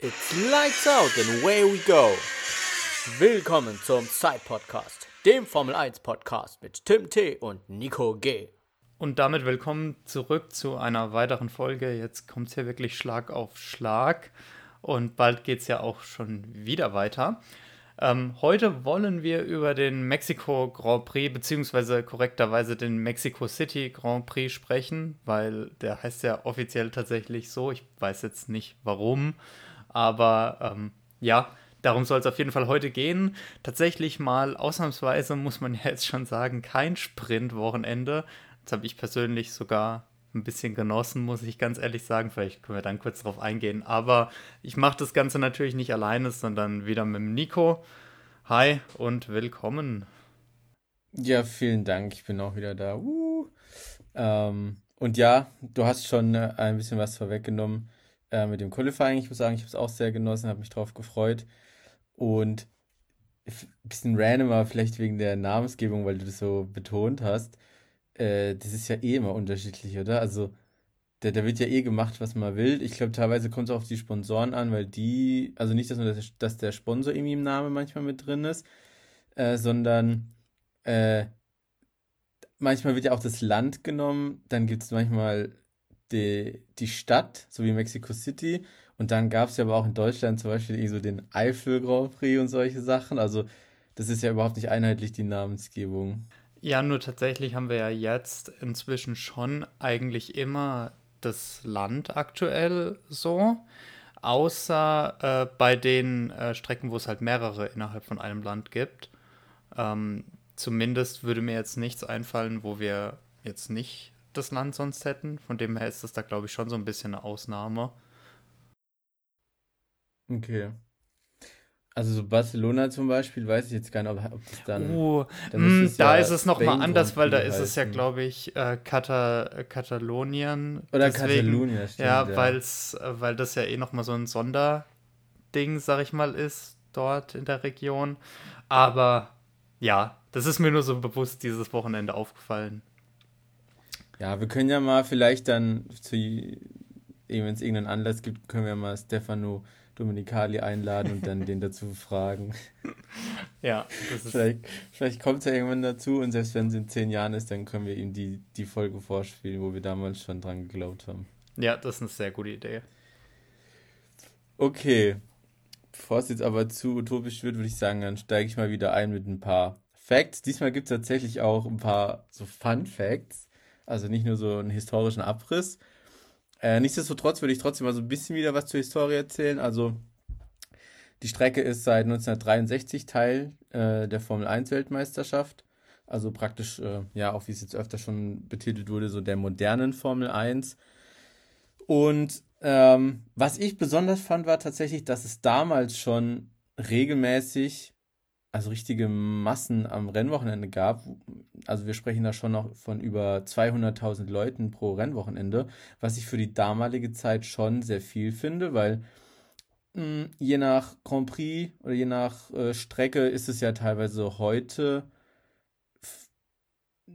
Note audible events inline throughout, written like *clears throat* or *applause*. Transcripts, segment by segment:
It's lights out and away we go. Willkommen zum Side Podcast, dem Formel 1 Podcast mit Tim T und Nico G. Und damit willkommen zurück zu einer weiteren Folge. Jetzt kommt es hier wirklich Schlag auf Schlag und bald geht es ja auch schon wieder weiter. Ähm, heute wollen wir über den Mexiko Grand Prix, beziehungsweise korrekterweise den Mexico City Grand Prix sprechen, weil der heißt ja offiziell tatsächlich so. Ich weiß jetzt nicht warum, aber ähm, ja, darum soll es auf jeden Fall heute gehen. Tatsächlich mal ausnahmsweise, muss man *laughs* ja jetzt schon sagen, kein Sprintwochenende. Das habe ich persönlich sogar ein bisschen genossen, muss ich ganz ehrlich sagen. Vielleicht können wir dann kurz drauf eingehen. Aber ich mache das Ganze natürlich nicht alleine, sondern wieder mit Nico. Hi und willkommen. Ja, vielen Dank. Ich bin auch wieder da. Uh. Ähm, und ja, du hast schon äh, ein bisschen was vorweggenommen äh, mit dem Qualifying. Ich muss sagen, ich habe es auch sehr genossen, habe mich drauf gefreut. Und ein bisschen random, aber vielleicht wegen der Namensgebung, weil du das so betont hast äh, das ist ja eh immer unterschiedlich, oder? Also, da, da wird ja eh gemacht, was man will. Ich glaube, teilweise kommt es auf die Sponsoren an, weil die, also nicht, dass, nur das, dass der Sponsor irgendwie im Namen manchmal mit drin ist, äh, sondern äh, manchmal wird ja auch das Land genommen, dann gibt es manchmal die, die Stadt, so wie Mexico City. Und dann gab es ja aber auch in Deutschland zum Beispiel so den Eifel Grand Prix und solche Sachen. Also das ist ja überhaupt nicht einheitlich, die Namensgebung. Ja, nur tatsächlich haben wir ja jetzt inzwischen schon eigentlich immer das Land aktuell so. Außer äh, bei den äh, Strecken, wo es halt mehrere innerhalb von einem Land gibt. Ähm, zumindest würde mir jetzt nichts einfallen, wo wir jetzt nicht das Land sonst hätten. Von dem her ist das da, glaube ich, schon so ein bisschen eine Ausnahme. Okay. Also so Barcelona zum Beispiel, weiß ich jetzt gar nicht, ob, ob das dann. Uh, dann mh, da ja ist es nochmal anders, weil da ist es ja, glaube ich, äh, Kata Katalonien. Oder Katalonien, stimmt. Ja, ja. Weil's, äh, weil das ja eh nochmal so ein Sonderding, sag ich mal, ist dort in der Region. Aber ja, das ist mir nur so bewusst dieses Wochenende aufgefallen. Ja, wir können ja mal vielleicht dann, wenn es irgendeinen Anlass gibt, können wir mal Stefano Dominikali einladen und dann den dazu fragen. *laughs* Ja, das ist. Vielleicht, vielleicht kommt es ja irgendwann dazu und selbst wenn es in zehn Jahren ist, dann können wir ihm die, die Folge vorspielen, wo wir damals schon dran geglaubt haben. Ja, das ist eine sehr gute Idee. Okay. Bevor es jetzt aber zu utopisch wird, würde ich sagen, dann steige ich mal wieder ein mit ein paar Facts. Diesmal gibt es tatsächlich auch ein paar so Fun Facts. Also nicht nur so einen historischen Abriss, äh, nichtsdestotrotz würde ich trotzdem mal so ein bisschen wieder was zur Historie erzählen. Also die Strecke ist seit 1963 Teil äh, der Formel 1 Weltmeisterschaft. Also praktisch, äh, ja, auch wie es jetzt öfter schon betitelt wurde, so der modernen Formel 1. Und ähm, was ich besonders fand, war tatsächlich, dass es damals schon regelmäßig also richtige Massen am Rennwochenende gab. Also wir sprechen da schon noch von über 200.000 Leuten pro Rennwochenende, was ich für die damalige Zeit schon sehr viel finde, weil mh, hm, je nach Grand Prix oder je nach äh, Strecke ist es ja teilweise heute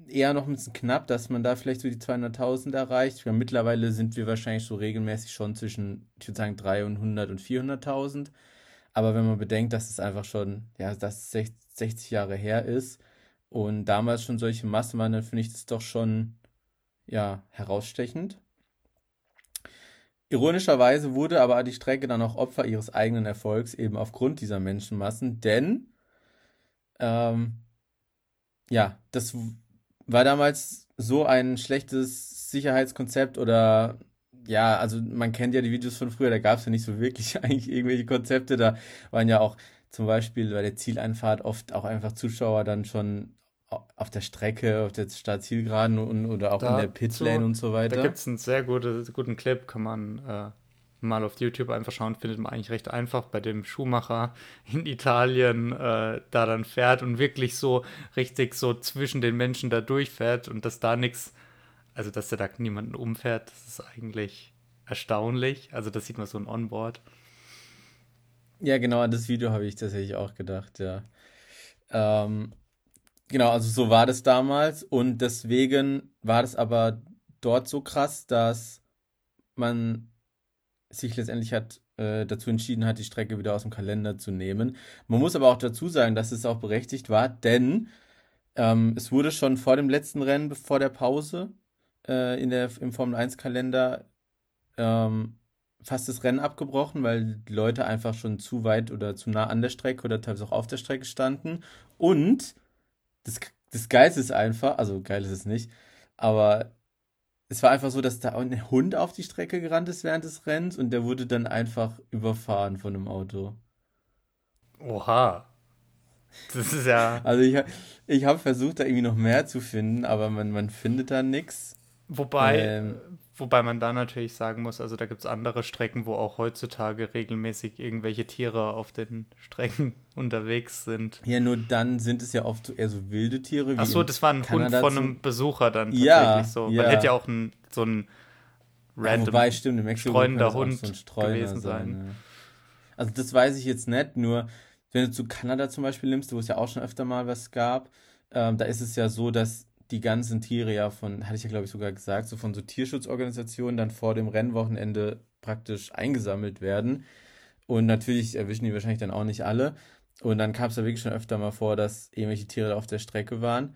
eher noch ein bisschen knapp, dass man da vielleicht so die 200.000 erreicht. Ja, mittlerweile sind wir wahrscheinlich so regelmäßig schon zwischen, ich würde sagen, 300 und 400.000. Aber wenn man bedenkt, dass es einfach schon, ja, dass 60 Jahre her ist und damals schon solche Massen waren, dann finde ich das doch schon, ja, herausstechend. Ironischerweise wurde aber die Strecke dann auch Opfer ihres eigenen Erfolgs, eben aufgrund dieser Menschenmassen, denn, ähm, ja, das war damals so ein schlechtes Sicherheitskonzept oder ja, also man kennt ja die Videos von früher, da gab es ja nicht so wirklich *laughs* eigentlich irgendwelche Konzepte. Da waren ja auch zum Beispiel bei der Zieleinfahrt oft auch einfach Zuschauer dann schon auf der Strecke, auf der Startzielgeraden und, oder auch da, in der Pitlane so, und so weiter. Da gibt es einen sehr gute, guten Clip, kann man äh, mal auf YouTube einfach schauen, findet man eigentlich recht einfach bei dem Schuhmacher in Italien äh, da dann fährt und wirklich so richtig so zwischen den Menschen da durchfährt und dass da nichts also dass er da niemanden umfährt, das ist eigentlich erstaunlich. Also das sieht man so ein Onboard. Ja, genau, an das Video habe ich tatsächlich auch gedacht, ja. Ähm, genau, also so war das damals und deswegen war das aber dort so krass, dass man sich letztendlich hat äh, dazu entschieden hat, die Strecke wieder aus dem Kalender zu nehmen. Man muss aber auch dazu sagen, dass es auch berechtigt war, denn ähm, es wurde schon vor dem letzten Rennen, vor der Pause äh, in der, im Formel 1-Kalender ähm, fast das Rennen abgebrochen, weil die Leute einfach schon zu weit oder zu nah an der Strecke oder teilweise auch auf der Strecke standen. Und das, das Geilste ist einfach, also geil ist es nicht, aber es war einfach so, dass da ein Hund auf die Strecke gerannt ist während des Rennens und der wurde dann einfach überfahren von einem Auto. Oha. Das ist ja. *laughs* Also ich, ich habe versucht, da irgendwie noch mehr zu finden, aber man, man findet da nichts. Wobei, ähm, wobei man da natürlich sagen muss, also da gibt es andere Strecken, wo auch heutzutage regelmäßig irgendwelche Tiere auf den Strecken *laughs* unterwegs sind. Ja, nur dann sind es ja oft eher so wilde Tiere. Ach so, das war ein Kanada Hund von einem Besucher dann tatsächlich ja, so. Man ja. hätte ja auch ein, so ein random ja, wobei, stimmt, im Mexiko streunender Hund so Streuner gewesen sein. sein. Ja. Also das weiß ich jetzt nicht, nur wenn du zu Kanada zum Beispiel nimmst, wo es ja auch schon öfter mal was gab, ähm, da ist es ja so, dass die ganzen Tiere ja von, hatte ich ja glaube ich sogar gesagt, so von so Tierschutzorganisationen dann vor dem Rennwochenende praktisch eingesammelt werden. Und natürlich erwischen die wahrscheinlich dann auch nicht alle. Und dann kam es da wirklich schon öfter mal vor, dass irgendwelche Tiere auf der Strecke waren.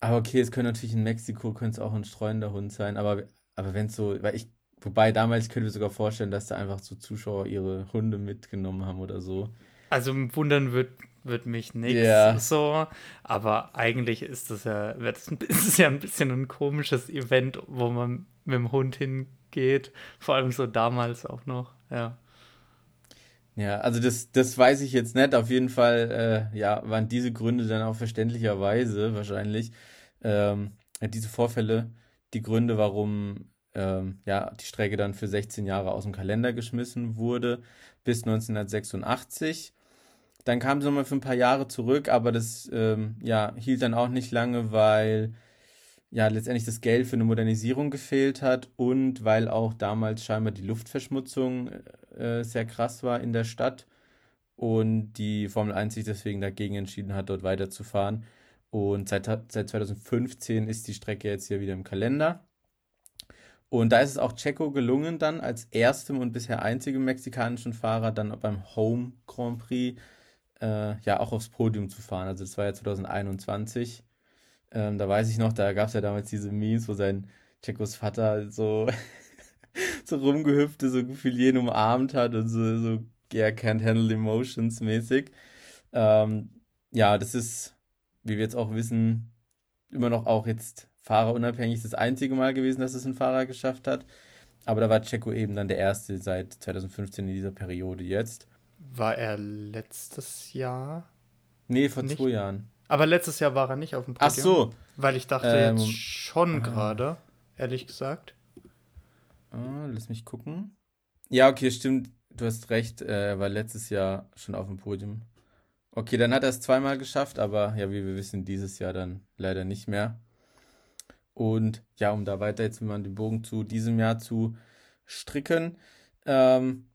Aber okay, es könnte natürlich in Mexiko könnte es auch ein streuender Hund sein, aber, aber wenn es so, weil ich, wobei damals könnte ich mir sogar vorstellen, dass da einfach so Zuschauer ihre Hunde mitgenommen haben oder so. Also wundern wird, wird mich nichts yeah. so, aber eigentlich ist das ja, *laughs* ist es ja ein bisschen ein komisches Event, wo man mit dem Hund hingeht, vor allem so damals auch noch, ja. Ja, also das, das weiß ich jetzt nicht. Auf jeden Fall, äh, ja, waren diese Gründe dann auch verständlicherweise wahrscheinlich ähm, diese Vorfälle die Gründe, warum ähm, ja die Strecke dann für 16 Jahre aus dem Kalender geschmissen wurde bis 1986. Dann kam sie nochmal für ein paar Jahre zurück, aber das ähm, ja, hielt dann auch nicht lange, weil ja letztendlich das Geld für eine Modernisierung gefehlt hat und weil auch damals scheinbar die Luftverschmutzung äh, sehr krass war in der Stadt und die Formel 1 sich deswegen dagegen entschieden hat, dort weiterzufahren. Und seit, seit 2015 ist die Strecke jetzt hier wieder im Kalender. Und da ist es auch Checo gelungen, dann als erstem und bisher einzigem mexikanischen Fahrer dann beim Home Grand Prix äh, ja auch aufs Podium zu fahren. Also das war ja 2021. Ähm, da weiß ich noch, da gab es ja damals diese Memes, wo sein Checos Vater so, *laughs* so rumgehüpft so gefühlt jeden umarmt hat und so, so yeah, can't handle emotions mäßig. Ähm, ja, das ist, wie wir jetzt auch wissen, immer noch auch jetzt fahrerunabhängig das einzige Mal gewesen, dass es ein Fahrer geschafft hat. Aber da war Checo eben dann der erste seit 2015 in dieser Periode jetzt. War er letztes Jahr? Nee, vor nicht? zwei Jahren. Aber letztes Jahr war er nicht auf dem Podium. Ach so. Weil ich dachte ähm, jetzt schon ah. gerade, ehrlich gesagt. Ah, lass mich gucken. Ja, okay, stimmt. Du hast recht. Er war letztes Jahr schon auf dem Podium. Okay, dann hat er es zweimal geschafft, aber ja, wie wir wissen, dieses Jahr dann leider nicht mehr. Und ja, um da weiter jetzt mal den Bogen zu diesem Jahr zu stricken. Ähm,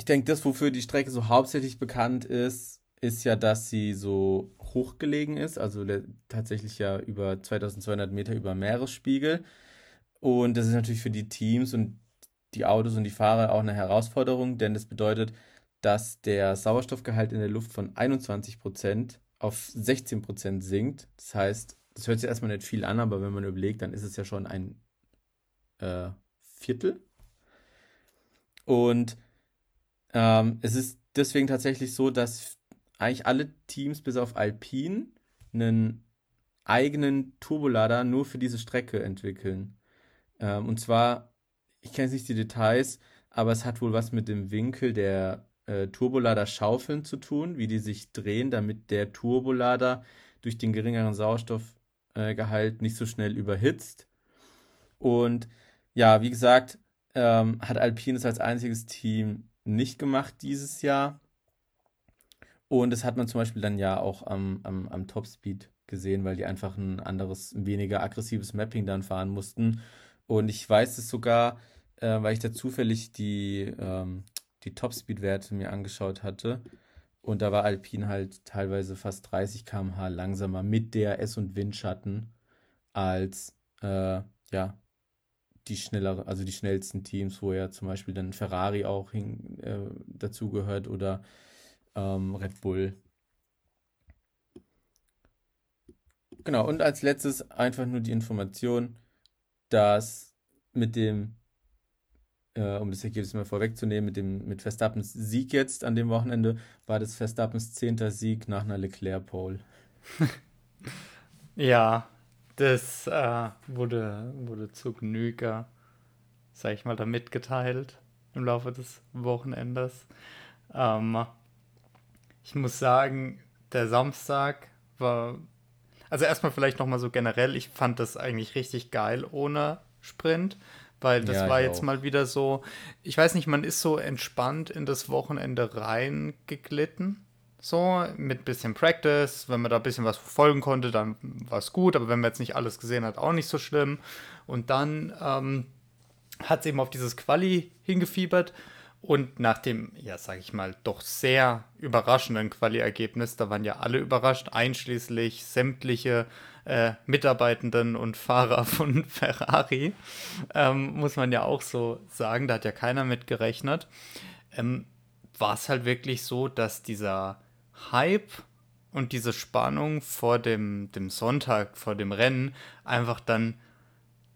ich denke, das, wofür die Strecke so hauptsächlich bekannt ist, ist ja, dass sie so hochgelegen ist, also tatsächlich ja über 2200 Meter über Meeresspiegel. Und das ist natürlich für die Teams und die Autos und die Fahrer auch eine Herausforderung, denn das bedeutet, dass der Sauerstoffgehalt in der Luft von 21% auf 16% sinkt. Das heißt, das hört sich erstmal nicht viel an, aber wenn man überlegt, dann ist es ja schon ein äh, Viertel. Und ähm, es ist deswegen tatsächlich so, dass eigentlich alle Teams bis auf Alpine einen eigenen Turbolader nur für diese Strecke entwickeln. Ähm, und zwar, ich kenne nicht die Details, aber es hat wohl was mit dem Winkel der äh, Turbolader-Schaufeln zu tun, wie die sich drehen, damit der Turbolader durch den geringeren Sauerstoffgehalt äh, nicht so schnell überhitzt. Und ja, wie gesagt, ähm, hat Alpine es als einziges Team nicht gemacht dieses Jahr. Und das hat man zum Beispiel dann ja auch am, am, am Topspeed gesehen, weil die einfach ein anderes, weniger aggressives Mapping dann fahren mussten. Und ich weiß es sogar, äh, weil ich da zufällig die, ähm, die Topspeed-Werte mir angeschaut hatte. Und da war Alpine halt teilweise fast 30 km/h langsamer mit DRS und Windschatten als äh, ja, die schnellere, also die schnellsten Teams, wo ja zum Beispiel dann Ferrari auch hin, äh, dazugehört oder ähm, Red Bull. Genau, und als letztes einfach nur die Information, dass mit dem, äh, um das Ergebnis mal vorwegzunehmen, mit dem mit Verstappens Sieg jetzt an dem Wochenende war das Verstappens zehnter Sieg nach einer Leclerc-Pole. *laughs* ja, das äh, wurde, wurde zu Genüge, sag ich mal, da mitgeteilt im Laufe des Wochenendes. Ähm, ich muss sagen, der Samstag war. Also erstmal vielleicht nochmal so generell, ich fand das eigentlich richtig geil ohne Sprint, weil das ja, war jetzt auch. mal wieder so, ich weiß nicht, man ist so entspannt in das Wochenende reingeglitten. So, mit bisschen Practice. Wenn man da ein bisschen was verfolgen konnte, dann war es gut. Aber wenn man jetzt nicht alles gesehen hat, auch nicht so schlimm. Und dann ähm, hat es eben auf dieses Quali hingefiebert. Und nach dem, ja, sag ich mal, doch sehr überraschenden Quali-Ergebnis, da waren ja alle überrascht, einschließlich sämtliche äh, Mitarbeitenden und Fahrer von *laughs* Ferrari, ähm, muss man ja auch so sagen, da hat ja keiner mit gerechnet. Ähm, war es halt wirklich so, dass dieser Hype und diese Spannung vor dem, dem Sonntag, vor dem Rennen, einfach dann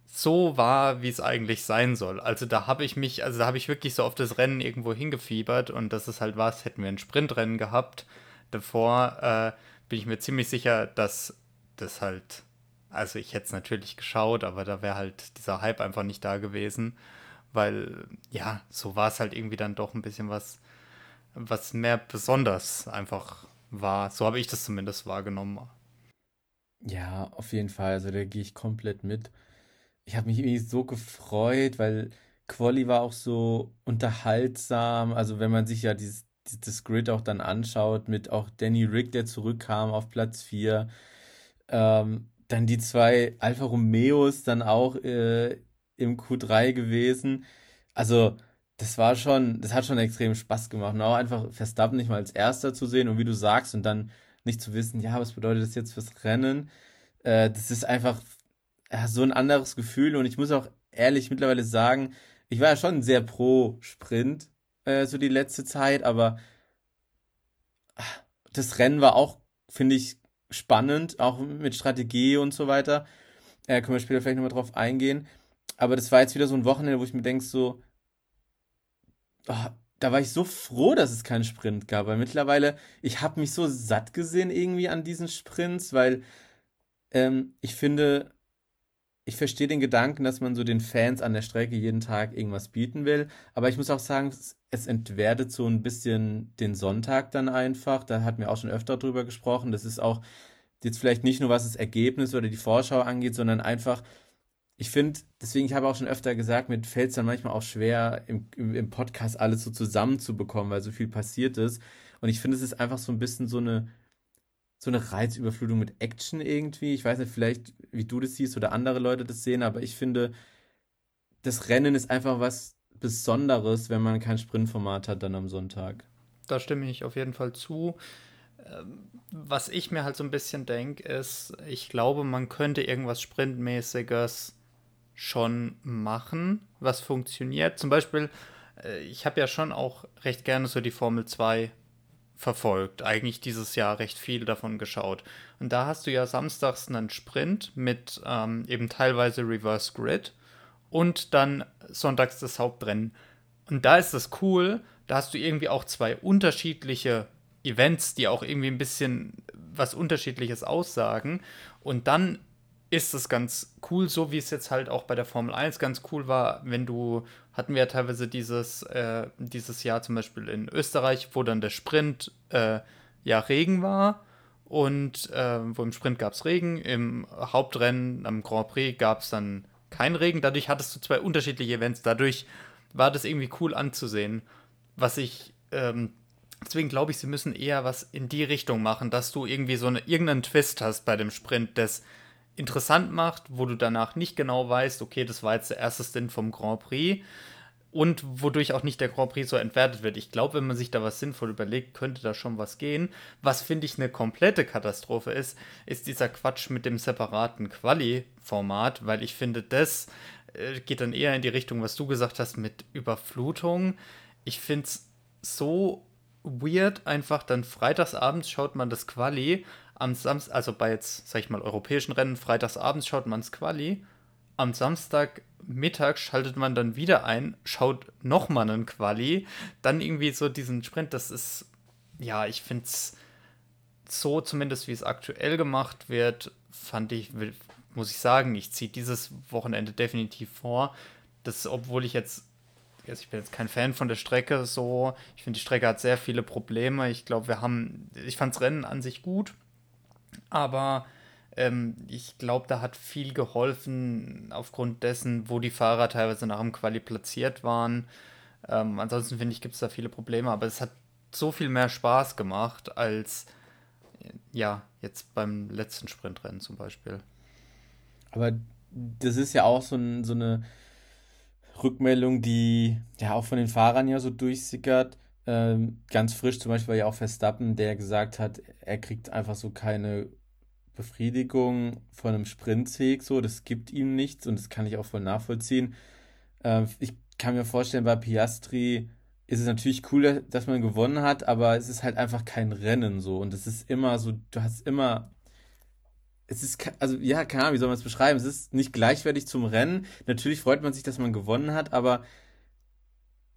so war, wie es eigentlich sein soll. Also da habe ich mich, also da habe ich wirklich so auf das Rennen irgendwo hingefiebert und das ist halt was, hätten wir ein Sprintrennen gehabt. Davor äh, bin ich mir ziemlich sicher, dass das halt, also ich hätte es natürlich geschaut, aber da wäre halt dieser Hype einfach nicht da gewesen, weil ja, so war es halt irgendwie dann doch ein bisschen was was mehr besonders einfach war. So habe ich das zumindest wahrgenommen. Ja, auf jeden Fall. Also da gehe ich komplett mit. Ich habe mich irgendwie so gefreut, weil Quali war auch so unterhaltsam. Also wenn man sich ja dieses, das Grid auch dann anschaut, mit auch Danny Rick, der zurückkam auf Platz 4. Ähm, dann die zwei Alfa Romeos dann auch äh, im Q3 gewesen. Also das war schon, das hat schon extrem Spaß gemacht. Und auch einfach Verstappen nicht mal als Erster zu sehen und wie du sagst und dann nicht zu wissen, ja, was bedeutet das jetzt fürs Rennen? Äh, das ist einfach ja, so ein anderes Gefühl und ich muss auch ehrlich mittlerweile sagen, ich war ja schon sehr pro Sprint äh, so die letzte Zeit, aber ach, das Rennen war auch, finde ich, spannend, auch mit Strategie und so weiter. Äh, können wir später vielleicht nochmal drauf eingehen. Aber das war jetzt wieder so ein Wochenende, wo ich mir denke, so, oh, da war ich so froh, dass es keinen Sprint gab, weil mittlerweile, ich habe mich so satt gesehen irgendwie an diesen Sprints, weil ähm, ich finde, ich verstehe den Gedanken, dass man so den Fans an der Strecke jeden Tag irgendwas bieten will, aber ich muss auch sagen, es entwertet so ein bisschen den Sonntag dann einfach. Da hatten wir auch schon öfter drüber gesprochen. Das ist auch jetzt vielleicht nicht nur was das Ergebnis oder die Vorschau angeht, sondern einfach ich finde, deswegen, ich habe auch schon öfter gesagt, mir fällt es dann manchmal auch schwer, im, im, Podcast alles so zusammenzubekommen, weil so viel passiert ist. Und ich finde, es ist einfach so ein bisschen so eine, so eine Reizüberflutung mit Action irgendwie. Ich weiß nicht, vielleicht, wie du das siehst oder andere Leute das sehen, aber ich finde, das Rennen ist einfach was Besonderes, wenn man kein Sprintformat hat dann am Sonntag. Da stimme ich auf jeden Fall zu. Ähm, was ich mir halt so ein bisschen denke, ist, ich glaube, man könnte irgendwas Sprintmäßiges schon machen, was funktioniert. Zum Beispiel, äh, ich habe ja schon auch recht gerne so die Formel 2 verfolgt. Eigentlich dieses Jahr recht viel davon geschaut. Und da hast du ja samstags einen Sprint mit ähm, eben teilweise Reverse Grid und dann sonntags das Hauptrennen. Und da ist das cool, da hast du irgendwie auch zwei unterschiedliche Events, die auch irgendwie ein bisschen was Unterschiedliches aussagen. Und dann ist es ganz cool, so wie es jetzt halt auch bei der Formel 1 ganz cool war, wenn du, hatten wir ja teilweise dieses, äh, dieses Jahr zum Beispiel in Österreich, wo dann der Sprint äh, ja Regen war und äh, wo im Sprint gab es Regen, im Hauptrennen am Grand Prix gab es dann kein Regen, dadurch hattest du zwei unterschiedliche Events, dadurch war das irgendwie cool anzusehen, was ich ähm, Deswegen glaube ich, sie müssen eher was in die Richtung machen, dass du irgendwie so eine, irgendeinen Twist hast bei dem Sprint, das interessant macht, wo du danach nicht genau weißt, okay, das war jetzt der erste Stint vom Grand Prix und wodurch auch nicht der Grand Prix so entwertet wird. Ich glaube, wenn man sich da was sinnvoll überlegt, könnte da schon was gehen. Was finde ich eine komplette Katastrophe ist, ist dieser Quatsch mit dem separaten Quali-Format, weil ich finde, das äh, geht dann eher in die Richtung, was du gesagt hast mit Überflutung. Ich finde es so weird, einfach dann freitagsabends schaut man das Quali, am Samstag, also bei jetzt, sag ich mal, europäischen Rennen, freitagsabends schaut man das Quali, am Samstagmittag schaltet man dann wieder ein, schaut nochmal einen Quali, dann irgendwie so diesen Sprint, das ist, ja, ich finde es so, zumindest wie es aktuell gemacht wird, fand ich, muss ich sagen, ich ziehe dieses Wochenende definitiv vor. Das, obwohl ich jetzt, also ich bin jetzt kein Fan von der Strecke so, ich finde, die Strecke hat sehr viele Probleme. Ich glaube, wir haben, ich fand das Rennen an sich gut, aber ähm, ich glaube, da hat viel geholfen aufgrund dessen, wo die Fahrer teilweise nach dem Quali platziert waren. Ähm, ansonsten finde ich, gibt es da viele Probleme, aber es hat so viel mehr Spaß gemacht als ja, jetzt beim letzten Sprintrennen zum Beispiel. Aber das ist ja auch so, ein, so eine Rückmeldung, die ja auch von den Fahrern ja so durchsickert. Ähm, ganz frisch zum Beispiel war ja auch Verstappen, der gesagt hat, er kriegt einfach so keine Befriedigung von einem Sprintsieg, so, das gibt ihm nichts und das kann ich auch voll nachvollziehen. Ähm, ich kann mir vorstellen, bei Piastri ist es natürlich cool, dass man gewonnen hat, aber es ist halt einfach kein Rennen so. Und es ist immer so, du hast immer. Es ist, also ja, keine Ahnung, wie soll man es beschreiben? Es ist nicht gleichwertig zum Rennen. Natürlich freut man sich, dass man gewonnen hat, aber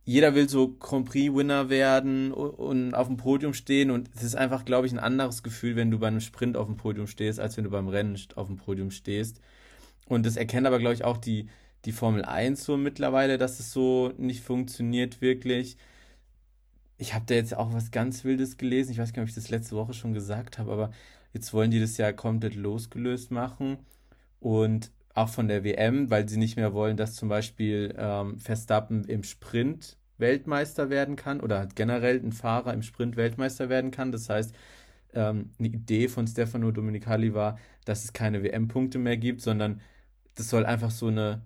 jeder will so Grand Prix-Winner werden und auf dem Podium stehen. Und es ist einfach, glaube ich, ein anderes Gefühl, wenn du bei einem Sprint auf dem Podium stehst, als wenn du beim Rennen auf dem Podium stehst. Und das erkennen aber, glaube ich, auch die, die Formel 1 so mittlerweile, dass es so nicht funktioniert wirklich. Ich habe da jetzt auch was ganz Wildes gelesen. Ich weiß gar nicht, ob ich das letzte Woche schon gesagt habe, aber jetzt wollen die das ja komplett losgelöst machen. Und auch von der WM, weil sie nicht mehr wollen, dass zum Beispiel ähm, Verstappen im Sprint Weltmeister werden kann oder generell ein Fahrer im Sprint Weltmeister werden kann. Das heißt, ähm, eine Idee von Stefano Domenicali war, dass es keine WM-Punkte mehr gibt, sondern das soll einfach so eine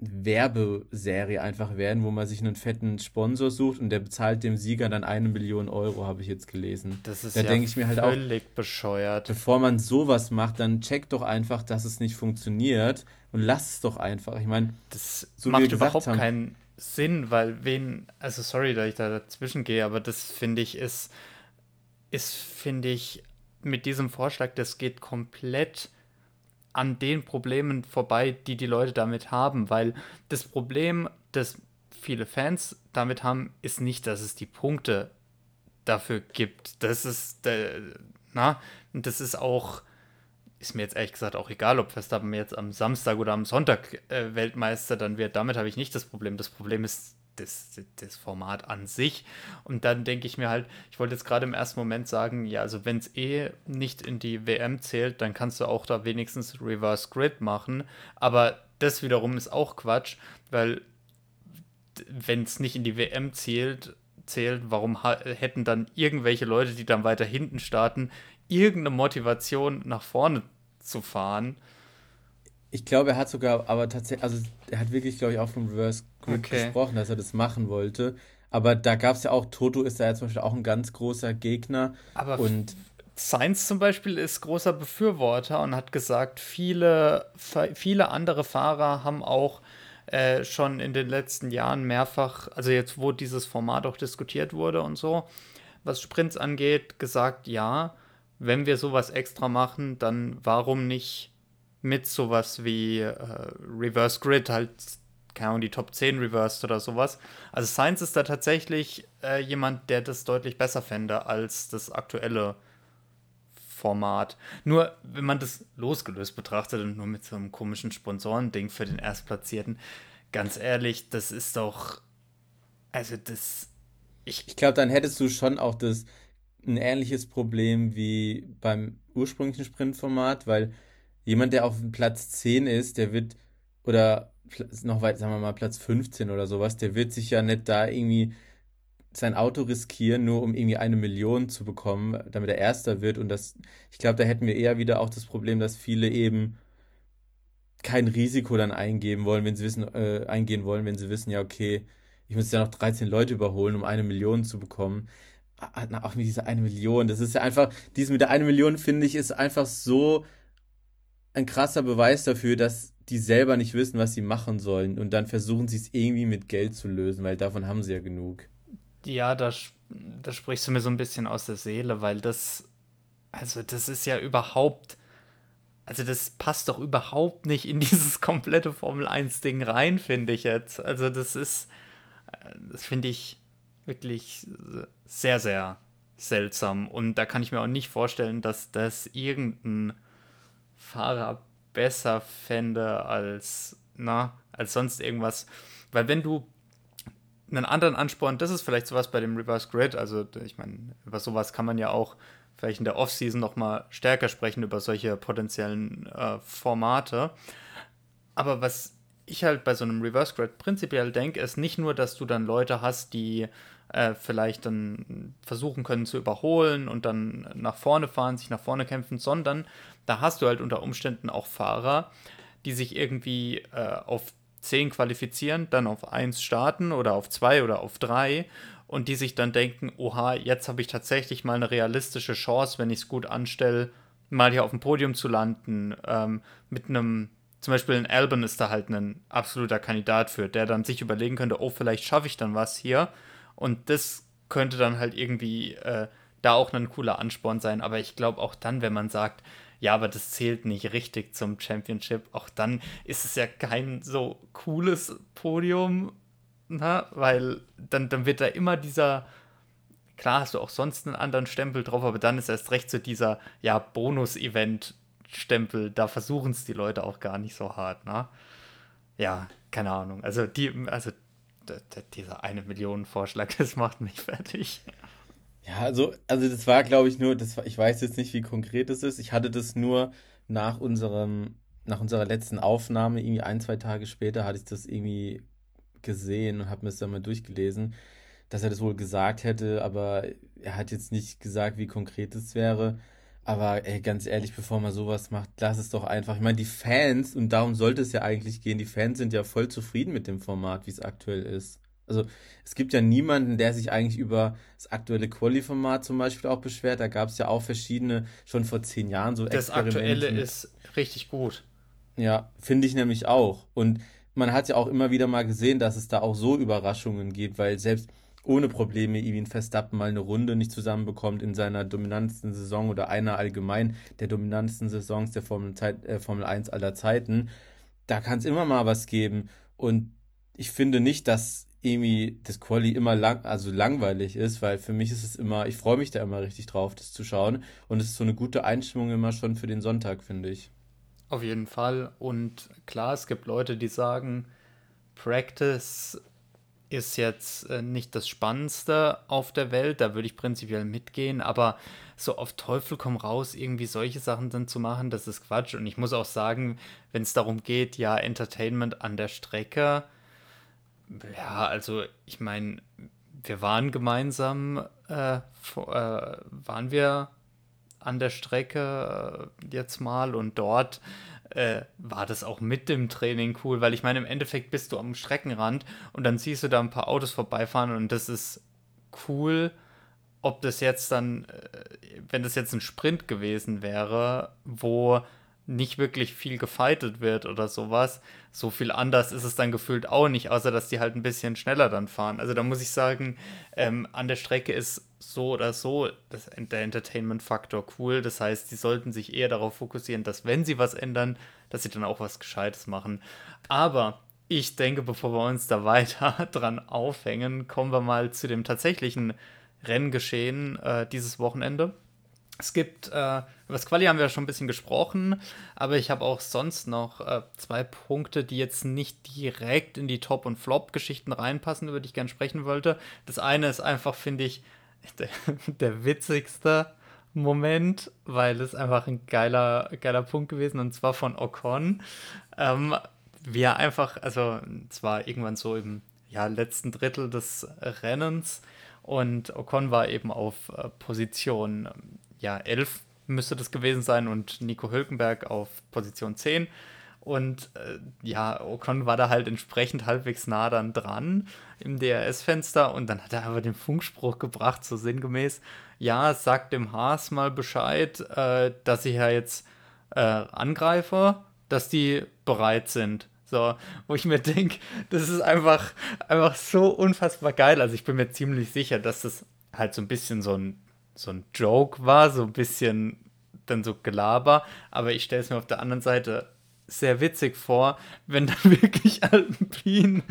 Werbeserie einfach werden, wo man sich einen fetten Sponsor sucht und der bezahlt dem Sieger dann eine Million Euro, habe ich jetzt gelesen. Das ist da ja denke ich mir halt völlig auch, bescheuert. Bevor man sowas macht, dann check doch einfach, dass es nicht funktioniert und lass es doch einfach. Ich meine, das so macht überhaupt haben, keinen Sinn, weil wen, also sorry, dass ich da dazwischen gehe, aber das finde ich ist, ist finde ich mit diesem Vorschlag, das geht komplett an den Problemen vorbei, die die Leute damit haben, weil das Problem, das viele Fans damit haben, ist nicht, dass es die Punkte dafür gibt. Das ist, äh, na, das ist auch, ist mir jetzt ehrlich gesagt auch egal, ob Verstappen jetzt am Samstag oder am Sonntag äh, Weltmeister dann wird. Damit habe ich nicht das Problem. Das Problem ist das, das Format an sich. Und dann denke ich mir halt, ich wollte jetzt gerade im ersten Moment sagen, ja, also wenn es eh nicht in die WM zählt, dann kannst du auch da wenigstens Reverse Grid machen. Aber das wiederum ist auch Quatsch, weil wenn es nicht in die WM zählt, zählt, warum hätten dann irgendwelche Leute, die dann weiter hinten starten, irgendeine Motivation nach vorne zu fahren? Ich glaube, er hat sogar, aber tatsächlich, also er hat wirklich, glaube ich, auch vom Reverse Grid okay. gesprochen, dass er das machen wollte. Aber da gab es ja auch, Toto ist da ja zum Beispiel auch ein ganz großer Gegner. Aber und Sainz zum Beispiel ist großer Befürworter und hat gesagt, viele, viele andere Fahrer haben auch äh, schon in den letzten Jahren mehrfach, also jetzt, wo dieses Format auch diskutiert wurde und so, was Sprints angeht, gesagt, ja, wenn wir sowas extra machen, dann warum nicht mit sowas wie äh, Reverse Grid, halt, keine Ahnung, die Top 10 reversed oder sowas. Also Science ist da tatsächlich äh, jemand, der das deutlich besser fände als das aktuelle Format. Nur, wenn man das losgelöst betrachtet und nur mit so einem komischen Sponsorending für den Erstplatzierten, ganz ehrlich, das ist doch. Also, das. Ich, ich glaube, dann hättest du schon auch das ein ähnliches Problem wie beim ursprünglichen Sprintformat, weil jemand, der auf Platz 10 ist, der wird, oder noch weit, sagen wir mal, Platz 15 oder sowas, der wird sich ja nicht da irgendwie sein Auto riskieren, nur um irgendwie eine Million zu bekommen, damit er Erster wird. Und das, ich glaube, da hätten wir eher wieder auch das Problem, dass viele eben kein Risiko dann eingeben wollen, wenn sie wissen, äh, eingehen wollen, wenn sie wissen, ja, okay, ich muss ja noch 13 Leute überholen, um eine Million zu bekommen. Ah, auch mit dieser eine Million, das ist ja einfach, dies mit der eine Million, finde ich, ist einfach so ein krasser Beweis dafür, dass die selber nicht wissen, was sie machen sollen und dann versuchen sie es irgendwie mit Geld zu lösen, weil davon haben sie ja genug. Ja, da, da sprichst du mir so ein bisschen aus der Seele, weil das, also das ist ja überhaupt, also das passt doch überhaupt nicht in *laughs* dieses komplette Formel 1-Ding rein, finde ich jetzt. Also das ist, das finde ich wirklich sehr, sehr seltsam. Und da kann ich mir auch nicht vorstellen, dass das irgendein Fahrer besser fände als, na, als sonst irgendwas. Weil wenn du einen anderen Ansporn, das ist vielleicht sowas bei dem Reverse Grid, also ich meine, über sowas kann man ja auch vielleicht in der Offseason nochmal stärker sprechen, über solche potenziellen äh, Formate. Aber was ich halt bei so einem Reverse Grid prinzipiell denke, ist nicht nur, dass du dann Leute hast, die äh, vielleicht dann versuchen können zu überholen und dann nach vorne fahren, sich nach vorne kämpfen, sondern da hast du halt unter Umständen auch Fahrer, die sich irgendwie äh, auf 10 qualifizieren, dann auf 1 starten oder auf 2 oder auf 3 und die sich dann denken, oha, jetzt habe ich tatsächlich mal eine realistische Chance, wenn ich es gut anstelle, mal hier auf dem Podium zu landen, ähm, mit einem, zum Beispiel in Albon ist da halt ein absoluter Kandidat für, der dann sich überlegen könnte, oh, vielleicht schaffe ich dann was hier und das könnte dann halt irgendwie äh, da auch ein cooler Ansporn sein, aber ich glaube auch dann, wenn man sagt, ja, aber das zählt nicht richtig zum Championship. Auch dann ist es ja kein so cooles Podium, na, weil dann, dann wird da immer dieser, klar hast du auch sonst einen anderen Stempel drauf, aber dann ist erst recht so dieser, ja, Bonus-Event-Stempel. Da versuchen es die Leute auch gar nicht so hart, ne? Ja, keine Ahnung. Also die, also dieser eine Million Vorschlag, *laughs* das macht mich fertig. Ja, also, also das war, glaube ich, nur, das war, ich weiß jetzt nicht, wie konkret es ist. Ich hatte das nur nach unserem, nach unserer letzten Aufnahme, irgendwie ein, zwei Tage später, hatte ich das irgendwie gesehen und habe mir das dann mal durchgelesen, dass er das wohl gesagt hätte, aber er hat jetzt nicht gesagt, wie konkret es wäre. Aber ey, ganz ehrlich, bevor man sowas macht, lass es doch einfach. Ich meine, die Fans, und darum sollte es ja eigentlich gehen, die Fans sind ja voll zufrieden mit dem Format, wie es aktuell ist. Also es gibt ja niemanden, der sich eigentlich über das aktuelle Quali-Format zum Beispiel auch beschwert. Da gab es ja auch verschiedene, schon vor zehn Jahren so Das aktuelle ist richtig gut. Ja, finde ich nämlich auch. Und man hat ja auch immer wieder mal gesehen, dass es da auch so Überraschungen gibt, weil selbst ohne Probleme Iwin Verstappen mal eine Runde nicht zusammenbekommt in seiner dominantesten Saison oder einer allgemein der dominantesten Saisons der Formel, Zeit, äh, Formel 1 aller Zeiten. Da kann es immer mal was geben. Und ich finde nicht, dass irgendwie das Quali immer lang, also langweilig ist, weil für mich ist es immer, ich freue mich da immer richtig drauf, das zu schauen. Und es ist so eine gute Einstimmung immer schon für den Sonntag, finde ich. Auf jeden Fall. Und klar, es gibt Leute, die sagen, Practice ist jetzt äh, nicht das Spannendste auf der Welt, da würde ich prinzipiell mitgehen, aber so auf Teufel komm raus, irgendwie solche Sachen dann zu machen, das ist Quatsch. Und ich muss auch sagen, wenn es darum geht, ja, Entertainment an der Strecke, ja, also ich meine, wir waren gemeinsam, äh, äh, waren wir an der Strecke äh, jetzt mal und dort äh, war das auch mit dem Training cool, weil ich meine, im Endeffekt bist du am Streckenrand und dann siehst du da ein paar Autos vorbeifahren und das ist cool. Ob das jetzt dann, äh, wenn das jetzt ein Sprint gewesen wäre, wo nicht wirklich viel gefightet wird oder sowas. So viel anders ist es dann gefühlt auch nicht, außer dass die halt ein bisschen schneller dann fahren. Also da muss ich sagen, ähm, an der Strecke ist so oder so das, der Entertainment-Faktor cool. Das heißt, sie sollten sich eher darauf fokussieren, dass wenn sie was ändern, dass sie dann auch was Gescheites machen. Aber ich denke, bevor wir uns da *laughs* weiter dran aufhängen, kommen wir mal zu dem tatsächlichen Renngeschehen äh, dieses Wochenende. Es gibt, äh, über das Quali haben wir ja schon ein bisschen gesprochen, aber ich habe auch sonst noch äh, zwei Punkte, die jetzt nicht direkt in die Top- und Flop-Geschichten reinpassen, über die ich gerne sprechen wollte. Das eine ist einfach, finde ich, der, der, witzigste Moment, weil es einfach ein geiler, geiler Punkt gewesen und zwar von Ocon. Ähm, wie einfach, also zwar irgendwann so im ja, letzten Drittel des Rennens und Ocon war eben auf äh, Position ja, 11 müsste das gewesen sein und Nico Hülkenberg auf Position 10. Und äh, ja, Ocon war da halt entsprechend halbwegs nah dann dran im DRS-Fenster und dann hat er aber den Funkspruch gebracht, so sinngemäß, ja, sagt dem Haas mal Bescheid, äh, dass ich ja jetzt äh, Angreifer, dass die bereit sind. So, wo ich mir denke, das ist einfach, einfach so unfassbar geil. Also ich bin mir ziemlich sicher, dass das halt so ein bisschen so ein, so ein Joke war, so ein bisschen dann so Gelaber. Aber ich stelle es mir auf der anderen Seite sehr witzig vor, wenn dann *laughs* wirklich Alpin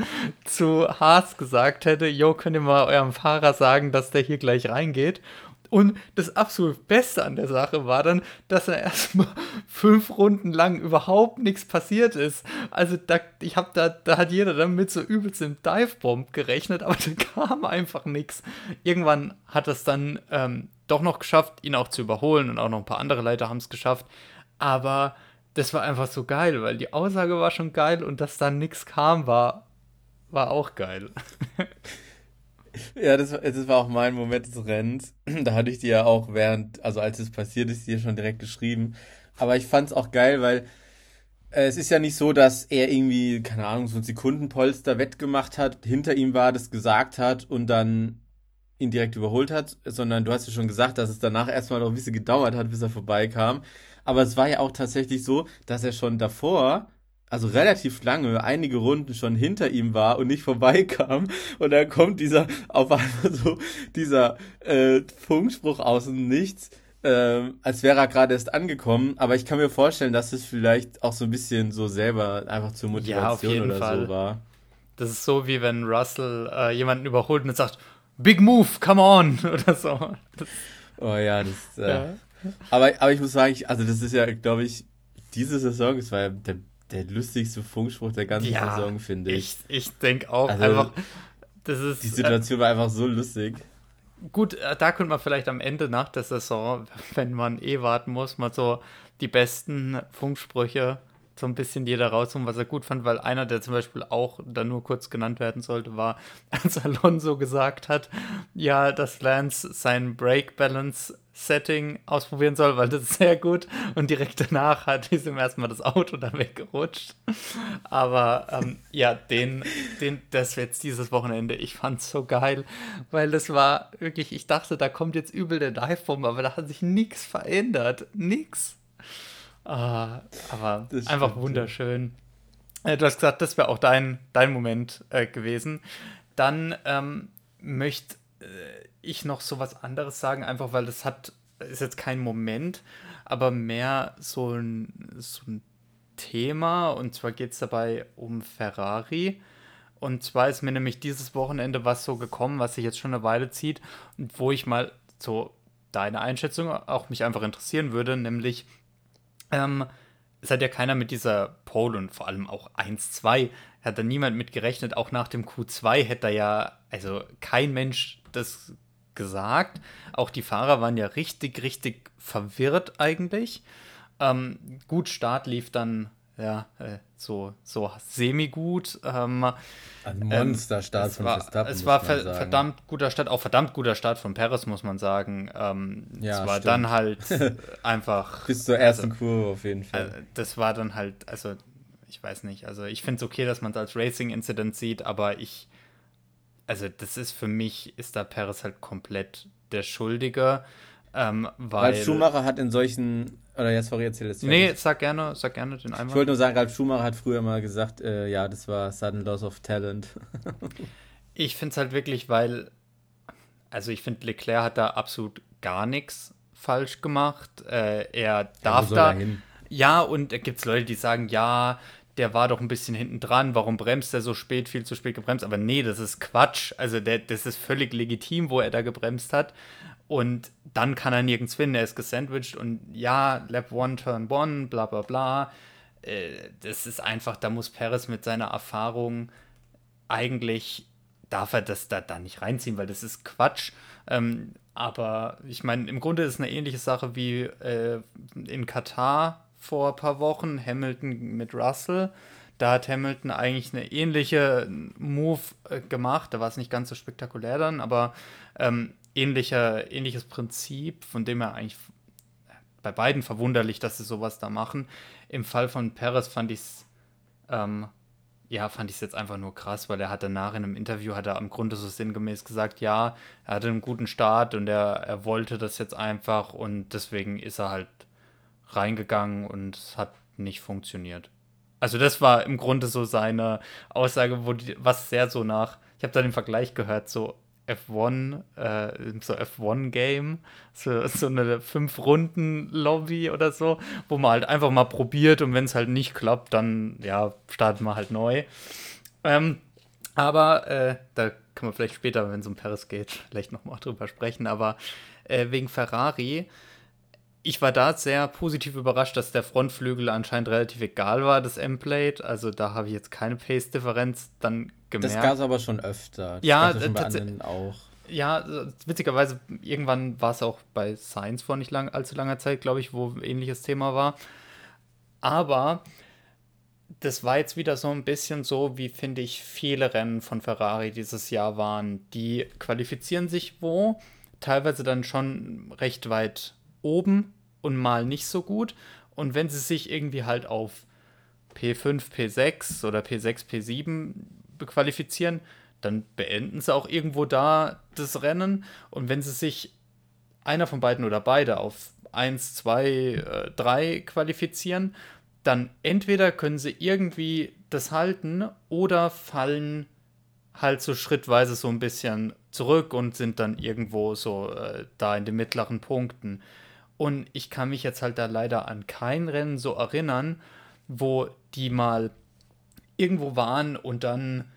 zu Haas gesagt hätte, Jo, könnt ihr mal eurem Fahrer sagen, dass der hier gleich reingeht. Und das absolut Beste an der Sache war dann, dass er erstmal *laughs* fünf Runden lang überhaupt nichts passiert ist. Also da, ich habe da, da hat jeder dann mit so übelst im Divebomb gerechnet, aber *laughs* da kam einfach nichts. Irgendwann hat es dann ähm, doch noch geschafft, ihn auch zu überholen und auch noch ein paar andere Leute haben es geschafft. Aber das war einfach so geil, weil die Aussage war schon geil und dass dann nichts kam, war, war auch geil. Ja, das, das war auch mein Moment des Rennens. *clears throat* Da hatte ich dir ja auch während, also als es passiert ist, dir schon direkt geschrieben. Aber ich fand es auch geil, weil äh, es ist ja nicht so, dass er irgendwie, keine Ahnung, so ein Sekundenpolster wettgemacht hat, hinter ihm war, das gesagt hat und dann ihn direkt überholt hat, sondern du hast ja schon gesagt, dass es danach erstmal noch ein bisschen gedauert hat, bis er vorbeikam. Aber es war ja auch tatsächlich so, dass er schon davor also relativ lange, einige Runden schon hinter ihm war und nicht vorbeikam. Und dann kommt dieser, auf einmal so, dieser äh, Funkspruch aus dem Nichts, äh, als wäre er gerade erst angekommen. Aber ich kann mir vorstellen, dass es vielleicht auch so ein bisschen so selber einfach zur Motivation ja, oder Fall. so war. Das ist so, wie wenn Russell äh, jemanden überholt und sagt, Big Move, come on! *laughs* oder so. Das, oh ja, das. Äh, ja. Aber, aber ich muss sagen, ich, also das ist ja, glaube ich, diese Saison, es war ja der der lustigste Funkspruch der ganzen ja, Saison, finde ich. Ich, ich denke auch also, einfach, das ist. Die Situation äh, war einfach so lustig. Gut, äh, da könnte man vielleicht am Ende nach der Saison, *laughs* wenn man eh warten muss, mal so die besten Funksprüche so ein bisschen jeder rausholen, was er gut fand, weil einer, der zum Beispiel auch da nur kurz genannt werden sollte, war, *laughs* als Alonso gesagt hat, ja, dass Lance sein Break Balance Setting ausprobieren soll, weil das ist sehr gut. Und direkt danach hat diesem erstmal das Auto da weggerutscht. Aber ähm, ja, den, den, das jetzt dieses Wochenende, ich fand's so geil, weil das war wirklich, ich dachte, da kommt jetzt übel der Dive-Bomb, aber da hat sich nichts verändert. Nix. Ah, aber das einfach stimmt, wunderschön. Äh, du hast gesagt, das wäre auch dein, dein Moment äh, gewesen. Dann ähm, möchte äh, ich noch so was anderes sagen, einfach weil das hat, ist jetzt kein Moment, aber mehr so ein, so ein Thema. Und zwar geht es dabei um Ferrari. Und zwar ist mir nämlich dieses Wochenende was so gekommen, was sich jetzt schon eine Weile zieht und wo ich mal so deine Einschätzung auch mich einfach interessieren würde, nämlich ähm, es hat ja keiner mit dieser Pole und vor allem auch 1-2 hat da niemand mit gerechnet. Auch nach dem Q2 hätte da ja, also kein Mensch das gesagt. Auch die Fahrer waren ja richtig, richtig verwirrt eigentlich. Ähm, gut, Start lief dann ja, äh, so, so semi-gut. Ähm, Ein Monsterstart von Verstappen. Es war ver verdammt guter Start, auch verdammt guter Start von Perez, muss man sagen. Ähm, ja, es war stimmt. dann halt einfach. *laughs* Bis zur ersten also, Kurve auf jeden Fall. Äh, das war dann halt, also ich weiß nicht, also ich finde es okay, dass man es als Racing-Incident sieht, aber ich, also das ist für mich, ist da Perez halt komplett der Schuldige. Ähm, weil Ralf Schumacher hat in solchen, oder jetzt sorry, erzähl es. Nee, sag gerne, sag gerne den einmal. Ich wollte nur sagen, Ralf Schumacher hat früher mal gesagt, äh, ja, das war sudden loss of talent. *laughs* ich finde es halt wirklich, weil, also ich finde, Leclerc hat da absolut gar nichts falsch gemacht. Äh, er darf ja, da. Ja, und es gibt Leute, die sagen, ja, der war doch ein bisschen hinten dran, warum bremst er so spät, viel zu spät gebremst? Aber nee, das ist Quatsch. Also der, das ist völlig legitim, wo er da gebremst hat. Und dann kann er nirgends finden, er ist gesandwiched und ja, Lap 1, Turn 1, bla bla bla. Äh, das ist einfach, da muss Perez mit seiner Erfahrung eigentlich, darf er das da, da nicht reinziehen, weil das ist Quatsch. Ähm, aber ich meine, im Grunde ist es eine ähnliche Sache wie äh, in Katar vor ein paar Wochen, Hamilton mit Russell. Da hat Hamilton eigentlich eine ähnliche Move äh, gemacht. Da war es nicht ganz so spektakulär dann, aber ähm, ähnlicher, ähnliches Prinzip, von dem er eigentlich bei beiden verwunderlich, dass sie sowas da machen. Im Fall von Perez fand ich es, ähm, ja, fand ich es jetzt einfach nur krass, weil er hat danach in einem Interview, hat er am Grunde so sinngemäß gesagt, ja, er hatte einen guten Start und er, er wollte das jetzt einfach und deswegen ist er halt reingegangen und es hat nicht funktioniert. Also das war im Grunde so seine Aussage, wo die, was sehr so nach, ich habe da den Vergleich gehört, so F1, äh, so F1-Game, so, so eine Fünf-Runden-Lobby oder so, wo man halt einfach mal probiert und wenn es halt nicht klappt, dann ja, starten wir halt neu. Ähm, aber äh, da kann man vielleicht später, wenn es um Paris geht, vielleicht nochmal drüber sprechen. Aber äh, wegen Ferrari, ich war da sehr positiv überrascht, dass der Frontflügel anscheinend relativ egal war, das M-Plate. Also da habe ich jetzt keine Pace-Differenz dann gemerkt. Das gab es aber schon öfter. Das ja, tatsächlich auch. Ja, witzigerweise, irgendwann war es auch bei Science vor nicht lang, allzu langer Zeit, glaube ich, wo ein ähnliches Thema war. Aber das war jetzt wieder so ein bisschen so, wie finde ich viele Rennen von Ferrari dieses Jahr waren. Die qualifizieren sich wo, teilweise dann schon recht weit oben und mal nicht so gut. Und wenn sie sich irgendwie halt auf P5, P6 oder P6, P7 qualifizieren, dann beenden sie auch irgendwo da das Rennen. Und wenn sie sich einer von beiden oder beide auf 1, 2, 3 qualifizieren, dann entweder können sie irgendwie das halten oder fallen halt so schrittweise so ein bisschen zurück und sind dann irgendwo so äh, da in den mittleren Punkten. Und ich kann mich jetzt halt da leider an kein Rennen so erinnern, wo die mal irgendwo waren und dann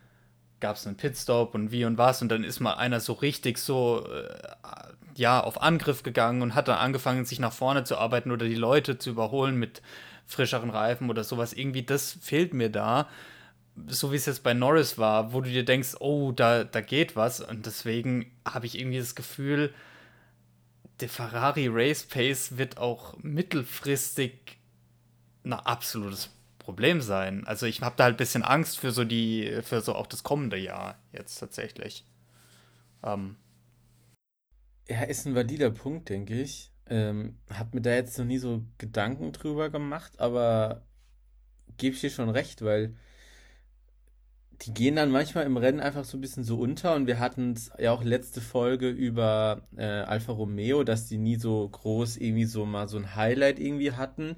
gab es einen Pitstop und wie und was. Und dann ist mal einer so richtig so äh, ja auf Angriff gegangen und hat dann angefangen sich nach vorne zu arbeiten oder die Leute zu überholen mit frischeren Reifen oder sowas. Irgendwie das fehlt mir da. So wie es jetzt bei Norris war wo du dir denkst oh da da geht was. Und deswegen habe ich irgendwie das Gefühl der Ferrari Race Pace wird auch mittelfristig ein absolutes Problem sein. Also ich habe da halt ein bisschen Angst für so die, für so auch das kommende Jahr jetzt tatsächlich. Ähm. Ja, ist ein valider Punkt, denke ich. Ähm, hab mir da jetzt noch nie so Gedanken drüber gemacht, aber gebe ich dir schon recht, weil die gehen dann manchmal im Rennen einfach so ein bisschen so unter und wir hatten es ja auch letzte Folge über äh, Alfa Romeo, dass die nie so groß irgendwie so mal so ein Highlight irgendwie hatten.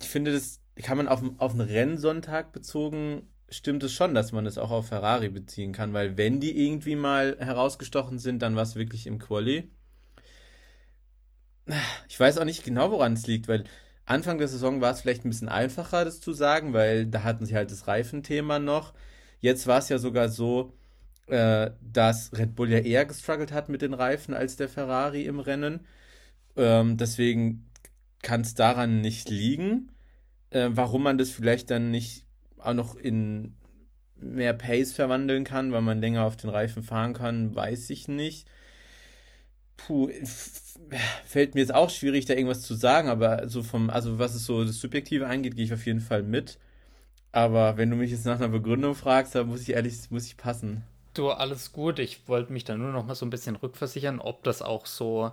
Ich finde, das kann man auf, auf einen Rennsonntag bezogen, stimmt es schon, dass man es auch auf Ferrari beziehen kann, weil wenn die irgendwie mal herausgestochen sind, dann war es wirklich im Quali. Ich weiß auch nicht genau, woran es liegt, weil Anfang der Saison war es vielleicht ein bisschen einfacher, das zu sagen, weil da hatten sie halt das Reifenthema noch. Jetzt war es ja sogar so, äh, dass Red Bull ja eher gestruggelt hat mit den Reifen als der Ferrari im Rennen. Ähm, deswegen kann es daran nicht liegen. Äh, warum man das vielleicht dann nicht auch noch in mehr Pace verwandeln kann, weil man länger auf den Reifen fahren kann, weiß ich nicht. Puh, fällt mir jetzt auch schwierig, da irgendwas zu sagen, aber so vom, also was es so das Subjektive angeht, gehe ich auf jeden Fall mit. Aber wenn du mich jetzt nach einer Begründung fragst, dann muss ich ehrlich, muss ich passen. Du, alles gut. Ich wollte mich da nur noch mal so ein bisschen rückversichern, ob das auch so,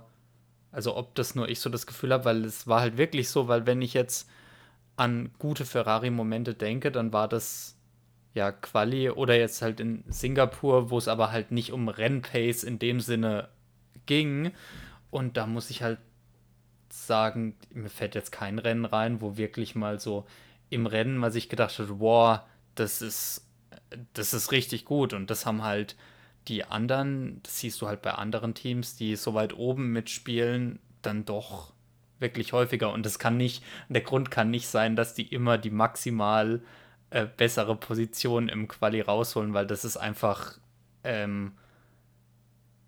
also ob das nur ich so das Gefühl habe, weil es war halt wirklich so, weil wenn ich jetzt an gute Ferrari-Momente denke, dann war das ja Quali oder jetzt halt in Singapur, wo es aber halt nicht um Rennpace in dem Sinne ging. Und da muss ich halt sagen, mir fällt jetzt kein Rennen rein, wo wirklich mal so im Rennen mal sich gedacht hat, wow, das ist, das ist richtig gut. Und das haben halt die anderen, das siehst du halt bei anderen Teams, die so weit oben mitspielen, dann doch wirklich häufiger. Und das kann nicht, der Grund kann nicht sein, dass die immer die maximal äh, bessere Position im Quali rausholen, weil das ist einfach, ähm,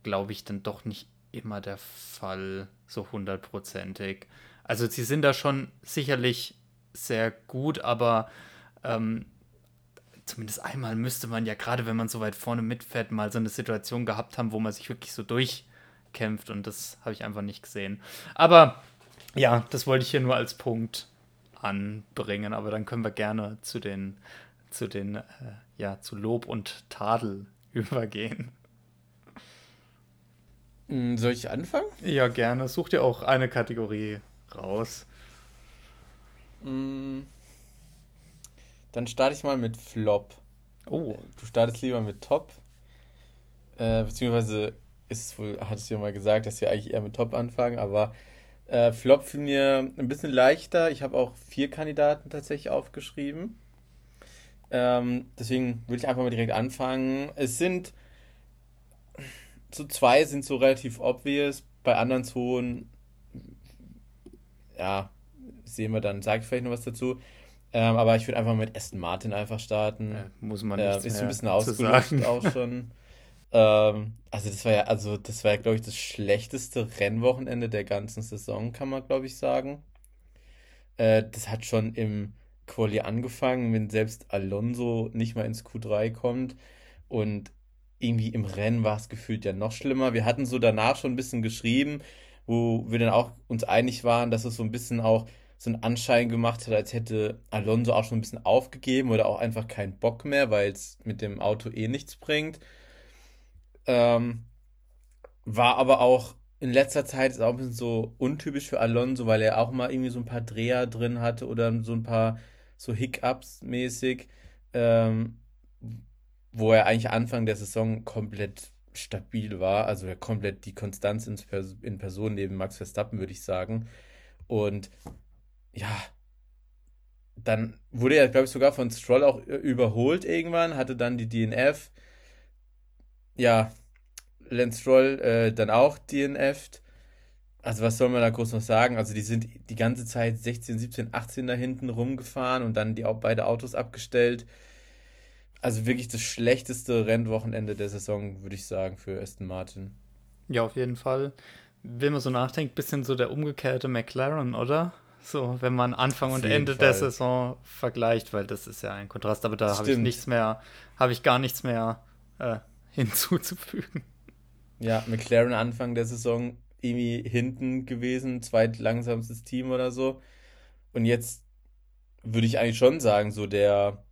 glaube ich, dann doch nicht immer der Fall, so hundertprozentig. Also sie sind da schon sicherlich sehr gut, aber ähm, zumindest einmal müsste man ja, gerade wenn man so weit vorne mitfährt, mal so eine Situation gehabt haben, wo man sich wirklich so durchkämpft und das habe ich einfach nicht gesehen. Aber ja, das wollte ich hier nur als Punkt anbringen, aber dann können wir gerne zu den, zu den, äh, ja, zu Lob und Tadel *laughs* übergehen. Hm, soll ich anfangen? Ja, gerne. Such dir auch eine Kategorie raus. Hm, dann starte ich mal mit Flop. Oh. Du startest lieber mit Top. Äh, beziehungsweise ist wohl, hattest du ja mal gesagt, dass wir eigentlich eher mit Top anfangen, aber Äh, Flop für mir ein bisschen leichter. Ich habe auch vier Kandidaten tatsächlich aufgeschrieben. Ähm, deswegen würde ich einfach mal direkt anfangen. Es sind so zwei sind so relativ obvious, bei anderen zwei, ja, sehen wir dann, sage ich vielleicht noch was dazu. Ähm, aber ich würde einfach mit Aston Martin einfach starten. Ja, muss man nicht. Äh, ist ein bisschen ausgelutscht auch schon. *laughs* ähm, also das war ja, also das war ja, glaube ich, das schlechteste Rennwochenende der ganzen Saison, kann man, glaube ich, sagen. Äh, das hat schon im Quali angefangen, wenn selbst Alonso nicht mal ins Q3 kommt. Und irgendwie im Rennen war es gefühlt ja noch schlimmer. Wir hatten so danach schon ein bisschen geschrieben, wo wir dann auch uns einig waren, dass es so ein bisschen auch so einen Anschein gemacht hat, als hätte Alonso auch schon ein bisschen aufgegeben oder auch einfach keinen Bock mehr, weil es mit dem Auto eh nichts bringt. Ähm, war aber auch in letzter Zeit ist auch ein bisschen so untypisch für Alonso, weil er auch mal irgendwie so ein paar Dreher drin hatte oder so ein paar so Hiccups mäßig, ähm, wo er eigentlich Anfang der Saison komplett stabil war, also komplett die Konstanz in, Person neben Max Verstappen, würde ich sagen. Und ja, dann wurde er, glaube ich, sogar von Stroll auch überholt irgendwann, hatte dann die DNF. Ja, Lance Stroll äh, dann auch DNF'd. Also was soll man da groß noch sagen? Also die sind die ganze Zeit 16, 17, 18 da hinten rumgefahren und dann die beide Autos abgestellt. Also wirklich das schlechteste Rennwochenende der Saison, würde ich sagen, für Aston Martin. Ja, auf jeden Fall. Wenn man so nachdenkt, bisschen so der umgekehrte McLaren, oder? So, wenn man Anfang auf und Ende Fall. der Saison vergleicht, weil das ist ja ein Kontrast, aber da habe ich nichts mehr, habe ich gar nichts mehr äh, *laughs* hinzuzufügen. Ja, McLaren Anfang der Saison irgendwie hinten gewesen, zweitlangsamstes Team oder so. Und jetzt würde ich eigentlich schon sagen, so der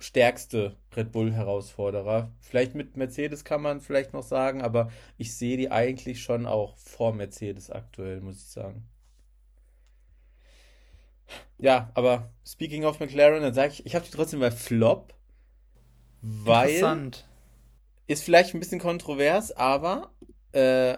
stärkste Red Bull-Herausforderer. Vielleicht mit Mercedes kann man vielleicht noch sagen, aber ich sehe die eigentlich schon auch vor Mercedes aktuell, muss ich sagen. Ja, aber speaking of McLaren, dann sage ich, ich habe die trotzdem bei Flop, weil ist vielleicht ein bisschen kontrovers, aber äh,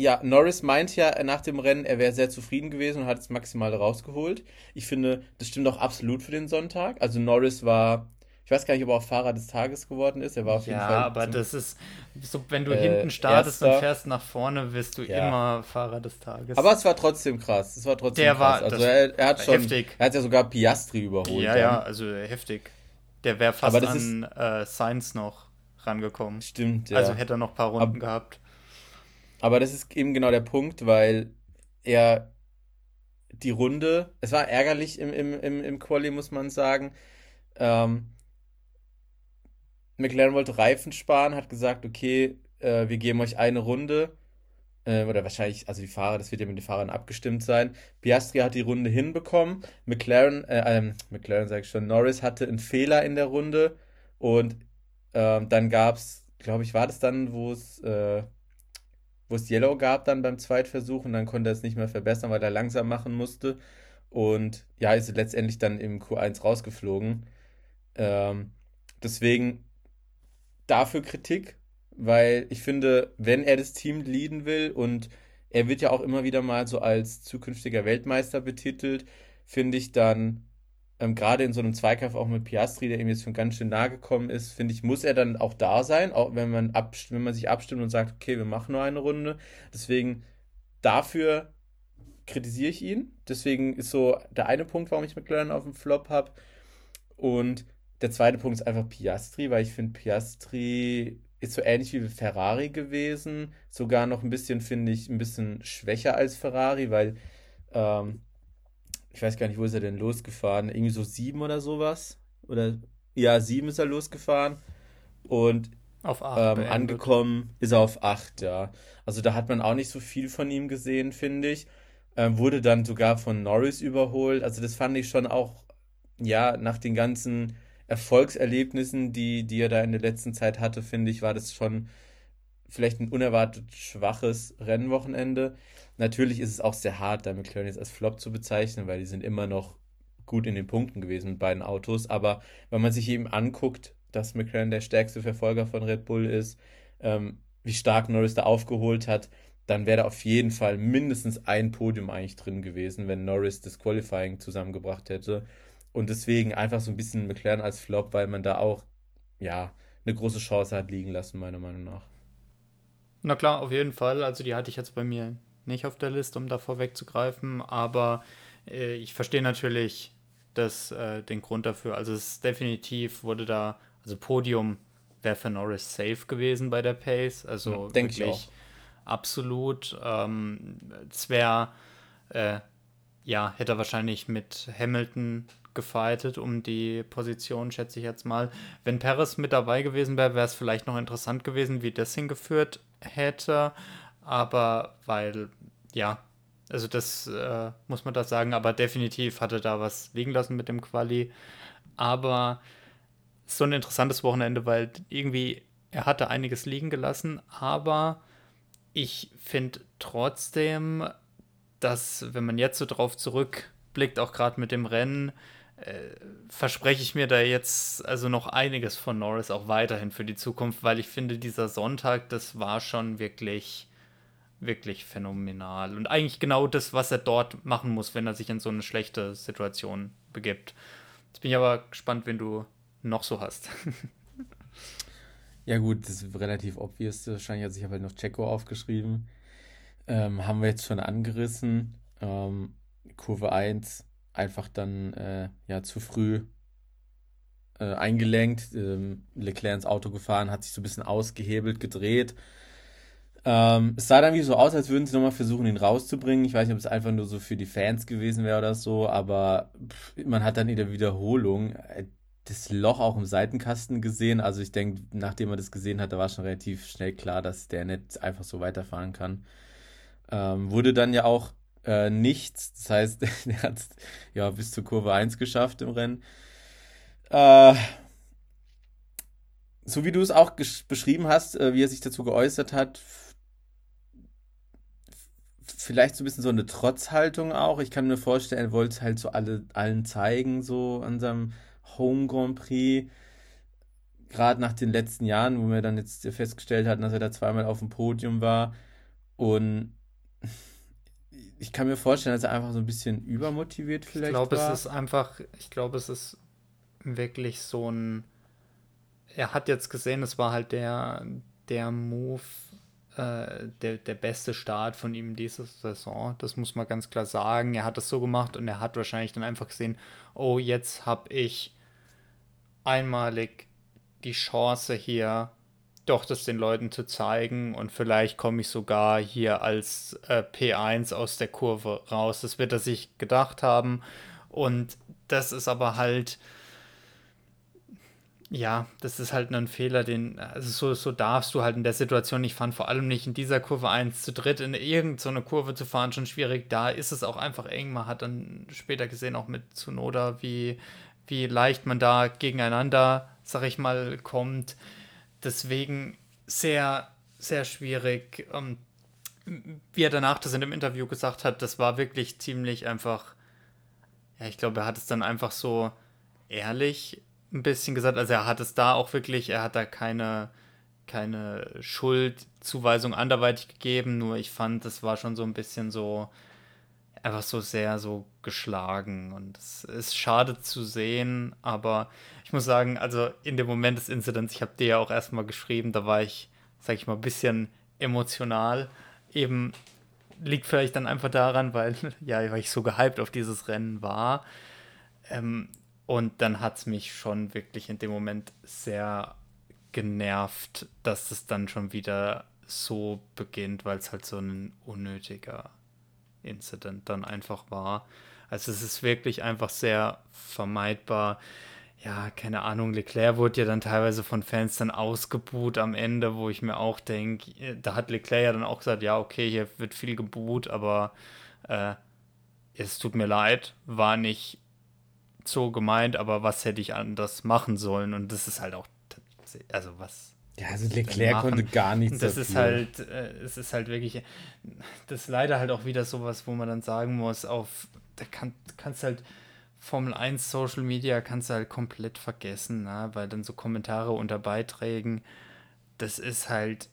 ja, Norris meint ja nach dem Rennen, er wäre sehr zufrieden gewesen und hat es maximal rausgeholt. Ich finde, das stimmt auch absolut für den Sonntag. Also Norris war, ich weiß gar nicht, ob er auch Fahrer des Tages geworden ist. Er war auf jeden ja, Fall. Ja, aber das ist, so, wenn du äh, hinten startest erster. und fährst nach vorne, wirst du ja. immer Fahrer des Tages. Aber es war trotzdem krass. Es war trotzdem Der krass. War, also er, er, hat schon, heftig. er hat ja sogar Piastri überholt. Ja, dann. ja, also heftig. Der wäre fast an ist, äh, Sainz noch rangekommen. Stimmt, ja. Also hätte er noch ein paar Runden Ab, gehabt. Aber das ist eben genau der Punkt, weil er die Runde, es war ärgerlich im, im, im, im Quali, muss man sagen. Ähm, McLaren wollte Reifen sparen, hat gesagt, okay, äh, wir geben euch eine Runde. Äh, oder wahrscheinlich, also die Fahrer, das wird ja mit den Fahrern abgestimmt sein. Piastri hat die Runde hinbekommen. McLaren, äh, ähm, McLaren sage ich schon, Norris hatte einen Fehler in der Runde. Und ähm, dann gab es, glaube ich, war das dann, wo es äh, wo es Yellow gab dann beim Zweitversuch und dann konnte er es nicht mehr verbessern, weil er langsam machen musste. Und ja, ist letztendlich dann im Q1 rausgeflogen. Ähm, deswegen dafür Kritik, weil ich finde, wenn er das Team leaden will und er wird ja auch immer wieder mal so als zukünftiger Weltmeister betitelt, finde ich dann ähm, gerade in so einem Zweikampf auch mit Piastri, der ihm jetzt schon ganz schön nahe gekommen ist, finde ich, muss er dann auch da sein, auch wenn man, wenn man sich abstimmt und sagt, okay, wir machen nur eine Runde. Deswegen dafür kritisiere ich ihn. Deswegen ist so der eine Punkt, warum ich McLaren auf dem Flop habe. Und der zweite Punkt ist einfach Piastri, weil ich finde, Piastri ist so ähnlich wie Ferrari gewesen. Sogar noch ein bisschen, finde ich, ein bisschen schwächer als Ferrari, weil ähm, ich weiß gar nicht, wo ist er denn losgefahren? Irgendwie so sieben oder sowas? Oder ja, sieben ist er losgefahren. Und auf acht ähm, angekommen ist er auf acht, ja. Also da hat man auch nicht so viel von ihm gesehen, finde ich. Ähm, wurde dann sogar von Norris überholt. Also das fand ich schon auch, ja, nach den ganzen Erfolgserlebnissen, die, die er da in der letzten Zeit hatte, finde ich, war das schon vielleicht ein unerwartet schwaches Rennwochenende. Natürlich ist es auch sehr hart, da McLaren jetzt als Flop zu bezeichnen, weil die sind immer noch gut in den Punkten gewesen mit beiden Autos. Aber wenn man sich eben anguckt, dass McLaren der stärkste Verfolger von Red Bull ist, ähm, wie stark Norris da aufgeholt hat, dann wäre da auf jeden Fall mindestens ein Podium eigentlich drin gewesen, wenn Norris das Qualifying zusammengebracht hätte. Und deswegen einfach so ein bisschen McLaren als Flop, weil man da auch, ja, eine große Chance hat liegen lassen, meiner Meinung nach. Na klar, auf jeden Fall. Also die hatte ich jetzt bei mir nicht auf der Liste, um da vorwegzugreifen, aber äh, ich verstehe natürlich das, äh, den Grund dafür. Also es ist definitiv wurde da, also Podium wäre für Norris safe gewesen bei der Pace. Also ja, denke ich auch. absolut. Ähm, es wäre, äh, ja, hätte er wahrscheinlich mit Hamilton gefightet um die Position, schätze ich jetzt mal. Wenn Perez mit dabei gewesen wäre, wäre es vielleicht noch interessant gewesen, wie das hingeführt hätte. Aber weil, ja, also das äh, muss man da sagen, aber definitiv hatte da was liegen lassen mit dem Quali. Aber so ein interessantes Wochenende, weil irgendwie er hatte einiges liegen gelassen, aber ich finde trotzdem, dass wenn man jetzt so drauf zurückblickt, auch gerade mit dem Rennen, verspreche ich mir da jetzt also noch einiges von Norris auch weiterhin für die Zukunft, weil ich finde, dieser Sonntag, das war schon wirklich, wirklich phänomenal. Und eigentlich genau das, was er dort machen muss, wenn er sich in so eine schlechte Situation begibt. Jetzt bin ich aber gespannt, wenn du noch so hast. ja, gut, das ist relativ obvious. Wahrscheinlich, also ich habe halt noch Checo aufgeschrieben. Ähm, haben wir jetzt schon angerissen. Ähm, Kurve 1 einfach dann äh, ja zu früh äh, eingelenkt, ähm, Leclerc ins Auto gefahren, hat sich so ein bisschen ausgehebelt, gedreht. Ähm, es sah dann wie so aus, als würden sie nochmal versuchen, ihn rauszubringen. Ich weiß nicht, ob es einfach nur so für die Fans gewesen wäre oder so, aber pff, man hat dann in der Wiederholung äh, das Loch auch im Seitenkasten gesehen. Also ich denke, nachdem man das gesehen hat, da war schon relativ schnell klar, dass der nicht einfach so weiterfahren kann. Ähm, wurde dann ja auch äh, nichts. Das heißt, *laughs* er hat es ja bis zur Kurve 1 geschafft im Rennen. Äh, so wie du es auch beschrieben hast, äh, wie er sich dazu geäußert hat, vielleicht so ein bisschen so eine Trotzhaltung auch. Ich kann mir vorstellen, er wollte es halt so alle, allen zeigen, so an seinem Home Grand Prix. Gerade nach den letzten Jahren, wo wir dann jetzt festgestellt hatten, dass er da zweimal auf dem Podium war. Und ich kann mir vorstellen, dass er einfach so ein bisschen übermotiviert vielleicht Ich glaube, es ist einfach, ich glaube, es ist wirklich so ein, er hat jetzt gesehen, es war halt der, der Move, äh, der, der beste Start von ihm diese Saison. Das muss man ganz klar sagen. Er hat das so gemacht und er hat wahrscheinlich dann einfach gesehen, oh, jetzt habe ich einmalig die Chance hier doch das den Leuten zu zeigen und vielleicht komme ich sogar hier als äh, P1 aus der Kurve raus. Das wird er sich gedacht haben und das ist aber halt ja, das ist halt ein Fehler, den, also so, so darfst du halt in der Situation nicht fahren, vor allem nicht in dieser Kurve 1 zu dritt in irgendeine Kurve zu fahren, schon schwierig. Da ist es auch einfach eng. Man hat dann später gesehen, auch mit Tsunoda, wie, wie leicht man da gegeneinander, sag ich mal, kommt. Deswegen sehr, sehr schwierig. Ähm, wie er danach das in dem Interview gesagt hat, das war wirklich ziemlich einfach. Ja, ich glaube, er hat es dann einfach so ehrlich ein bisschen gesagt. Also er hat es da auch wirklich, er hat da keine, keine Schuldzuweisung anderweitig gegeben, nur ich fand, das war schon so ein bisschen so, einfach so sehr so geschlagen und es ist schade zu sehen, aber ich muss sagen, also in dem Moment des Incidents, ich habe dir ja auch erstmal geschrieben, da war ich, sag ich mal, ein bisschen emotional. Eben liegt vielleicht dann einfach daran, weil, *laughs* ja, weil ich so gehypt auf dieses Rennen war. Ähm, und dann hat es mich schon wirklich in dem Moment sehr genervt, dass es dann schon wieder so beginnt, weil es halt so ein unnötiger Incident dann einfach war. Also es ist wirklich einfach sehr vermeidbar. Ja, keine Ahnung, Leclerc wurde ja dann teilweise von Fans dann ausgebuht am Ende, wo ich mir auch denke, äh, da hat Leclerc ja dann auch gesagt, ja, okay, hier wird viel gebuht, aber äh, es tut mir leid, war nicht so gemeint, aber was hätte ich anders machen sollen? Und das ist halt auch, also was ja, also Leclerc konnte gar nichts Das dafür. ist halt, äh, es ist halt wirklich, das ist leider halt auch wieder sowas, wo man dann sagen muss, auf, da kann, kannst halt Formel 1 Social Media kannst du halt komplett vergessen, ne? weil dann so Kommentare unter Beiträgen, das ist halt,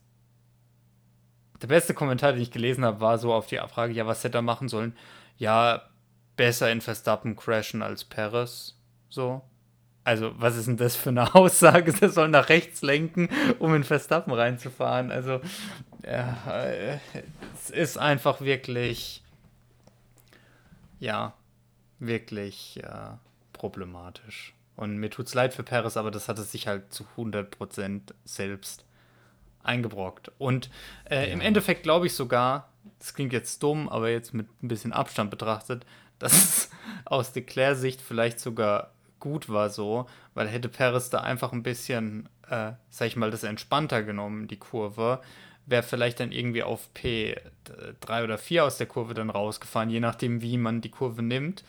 der beste Kommentar, den ich gelesen habe, war so auf die Frage, ja, was hätte er machen sollen? Ja, besser in Verstappen crashen als Perez. So. Also, was ist denn das für eine *laughs* Aussage? Der soll nach rechts lenken, um in Verstappen reinzufahren. Also, ja, es ist einfach wirklich, ja, wirklich ja, problematisch. Und mir tut es leid für Perez, aber das hat es sich halt zu 100% selbst eingebrockt. Und äh, ja. im Endeffekt glaube ich sogar, das klingt jetzt dumm, aber jetzt mit ein bisschen Abstand betrachtet, *laughs* dass es aus Leclerc-Sicht vielleicht sogar gut war so, weil hätte Perez da einfach ein bisschen, äh, sag ich mal, das entspannter genommen, die Kurve, wäre vielleicht dann irgendwie auf P3 oder 4 aus der Kurve dann rausgefahren, je nachdem, wie man die Kurve nimmt.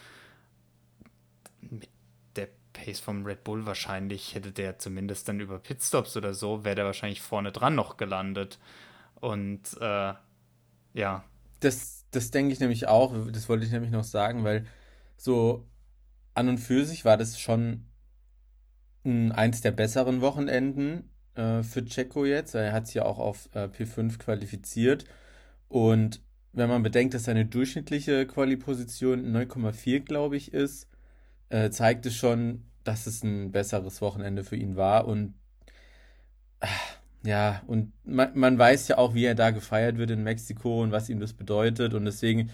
Mit der Pace vom Red Bull wahrscheinlich hätte der zumindest dann über Pitstops oder so, wäre der wahrscheinlich vorne dran noch gelandet. Und äh, ja. Das, das denke ich nämlich auch, das wollte ich nämlich noch sagen, weil so an und für sich war das schon eins der besseren Wochenenden äh, für Checo jetzt. Er hat sich ja auch auf äh, P5 qualifiziert. Und wenn man bedenkt, dass seine durchschnittliche Quali-Position 9,4, glaube ich, ist, äh, zeigt es schon, dass es ein besseres Wochenende für ihn war. Und ja, und man, man weiß ja auch, wie er da gefeiert wird in Mexiko und was ihm das bedeutet. Und deswegen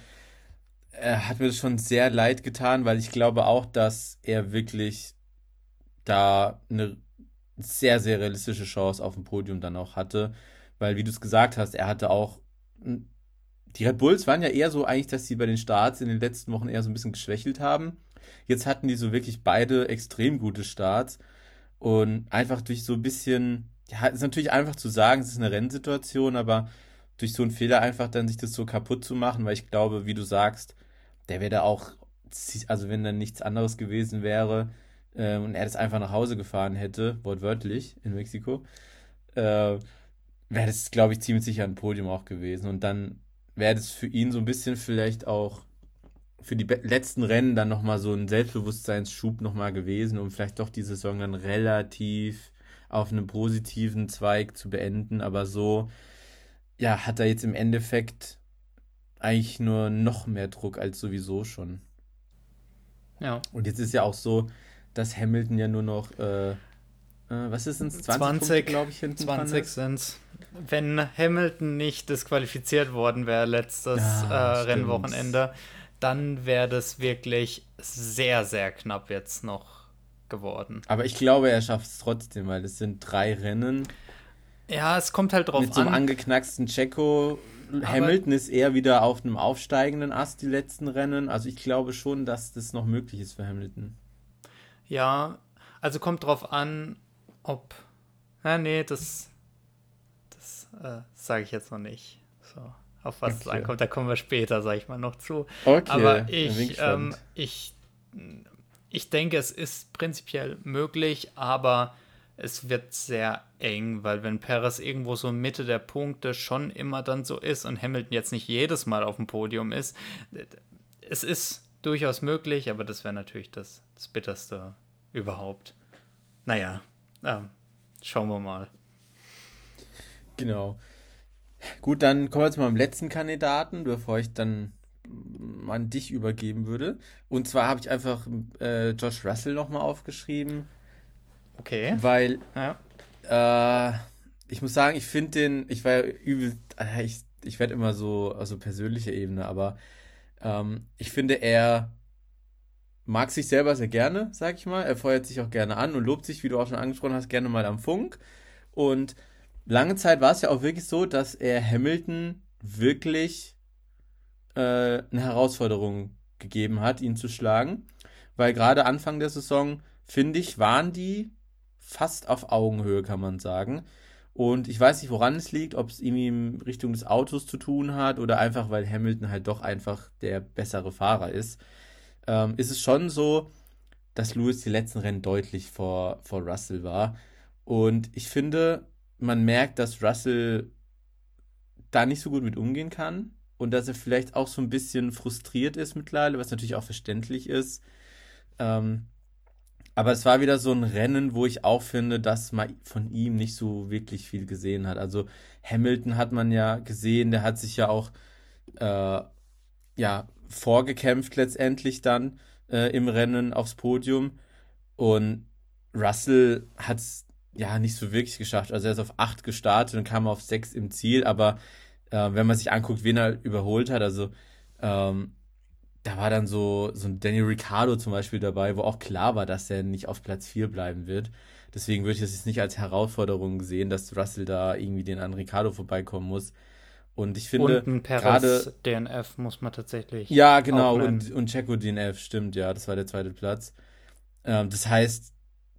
äh, hat mir das schon sehr leid getan, weil ich glaube auch, dass er wirklich da eine sehr, sehr realistische Chance auf dem Podium dann auch hatte. Weil, wie du es gesagt hast, er hatte auch. Die Red Bulls waren ja eher so eigentlich, dass sie bei den Starts in den letzten Wochen eher so ein bisschen geschwächelt haben. Jetzt hatten die so wirklich beide extrem gute Starts. Und einfach durch so ein bisschen, ja, ist natürlich einfach zu sagen, es ist eine Rennsituation, aber durch so einen Fehler einfach dann sich das so kaputt zu machen, weil ich glaube, wie du sagst, der wäre da auch, also wenn dann nichts anderes gewesen wäre, äh, und er das einfach nach Hause gefahren hätte, wortwörtlich in Mexiko, äh, wäre das, glaube ich, ziemlich sicher ein Podium auch gewesen. Und dann wäre das für ihn so ein bisschen vielleicht auch für die letzten Rennen dann nochmal so ein Selbstbewusstseinsschub nochmal gewesen, um vielleicht doch die Saison dann relativ auf einem positiven Zweig zu beenden. Aber so, ja, hat er jetzt im Endeffekt eigentlich nur noch mehr Druck als sowieso schon. Ja. Und jetzt ist ja auch so, dass Hamilton ja nur noch, äh, äh, was ist es, 20, 20 glaube ich, hinten 20 sind es. Wenn Hamilton nicht disqualifiziert worden wäre letztes ja, äh, Rennwochenende, dann wäre das wirklich sehr, sehr knapp jetzt noch geworden. Aber ich glaube, er schafft es trotzdem, weil es sind drei Rennen. Ja, es kommt halt drauf an. Mit so einem angeknacksten Checo. Hamilton ist eher wieder auf einem aufsteigenden Ast die letzten Rennen. Also ich glaube schon, dass das noch möglich ist für Hamilton. Ja, also kommt drauf an, ob. Ja, nee, das. Das äh, sage ich jetzt noch nicht. So, auf was okay. es ankommt, da kommen wir später, sage ich mal, noch zu. Okay. Aber ich, ähm, ich, ich denke, es ist prinzipiell möglich, aber es wird sehr eng, weil wenn Perez irgendwo so Mitte der Punkte schon immer dann so ist und Hamilton jetzt nicht jedes Mal auf dem Podium ist, es ist durchaus möglich, aber das wäre natürlich das, das Bitterste überhaupt. Naja, ähm, schauen wir mal. Genau. Gut, dann kommen wir zu meinem letzten Kandidaten, bevor ich dann an dich übergeben würde. Und zwar habe ich einfach äh, Josh Russell nochmal aufgeschrieben. Okay. Weil ja. äh, ich muss sagen, ich finde den, ich war ja übel, äh, ich, ich werde immer so, also persönlicher Ebene, aber ähm, ich finde, er mag sich selber sehr gerne, sag ich mal. Er feuert sich auch gerne an und lobt sich, wie du auch schon angesprochen hast, gerne mal am Funk. Und lange Zeit war es ja auch wirklich so, dass er Hamilton wirklich äh, eine Herausforderung gegeben hat, ihn zu schlagen. Weil gerade Anfang der Saison, finde ich, waren die fast auf Augenhöhe, kann man sagen. Und ich weiß nicht, woran es liegt, ob es irgendwie in Richtung des Autos zu tun hat oder einfach, weil Hamilton halt doch einfach der bessere Fahrer ist. Ähm, ist es schon so, dass Lewis die letzten Rennen deutlich vor, vor Russell war. Und ich finde, man merkt, dass Russell da nicht so gut mit umgehen kann und dass er vielleicht auch so ein bisschen frustriert ist mittlerweile, was natürlich auch verständlich ist. Ähm, Aber es war wieder so ein Rennen, wo ich auch finde, dass man von ihm nicht so wirklich viel gesehen hat. Also Hamilton hat man ja gesehen, der hat sich ja auch äh, ja, vorgekämpft letztendlich dann äh, im Rennen aufs Podium. Und Russell hat es ja nicht so wirklich geschafft. Also er ist auf 8 gestartet und kam auf 6 im Ziel, aber äh, wenn man sich anguckt, wen er überholt hat, also ähm, da war dann so, so ein Daniel Ricciardo zum Beispiel dabei, wo auch klar war, dass er nicht auf Platz 4 bleiben wird. Deswegen würde ich das jetzt nicht als Herausforderung sehen, dass Russell da irgendwie den an Ricciardo vorbeikommen muss. Und ich finde und ein gerade DNF muss man tatsächlich. Ja, genau. Und, und Checo DNF, stimmt, ja, das war der zweite Platz. Ähm, das heißt,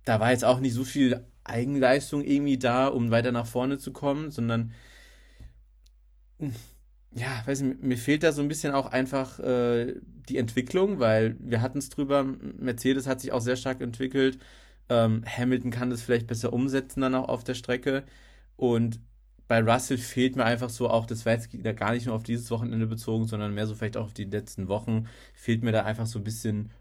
da war jetzt auch nicht so viel Eigenleistung irgendwie da, um weiter nach vorne zu kommen, sondern ja, weiß nicht, mir fehlt da so ein bisschen auch einfach äh, die Entwicklung, weil wir hatten es drüber, Mercedes hat sich auch sehr stark entwickelt. Ähm, Hamilton kann das vielleicht besser umsetzen dann auch auf der Strecke. Und bei Russell fehlt mir einfach so auch, das war jetzt gar nicht nur auf dieses Wochenende bezogen, sondern mehr so vielleicht auch auf die letzten Wochen, fehlt mir da einfach so ein bisschen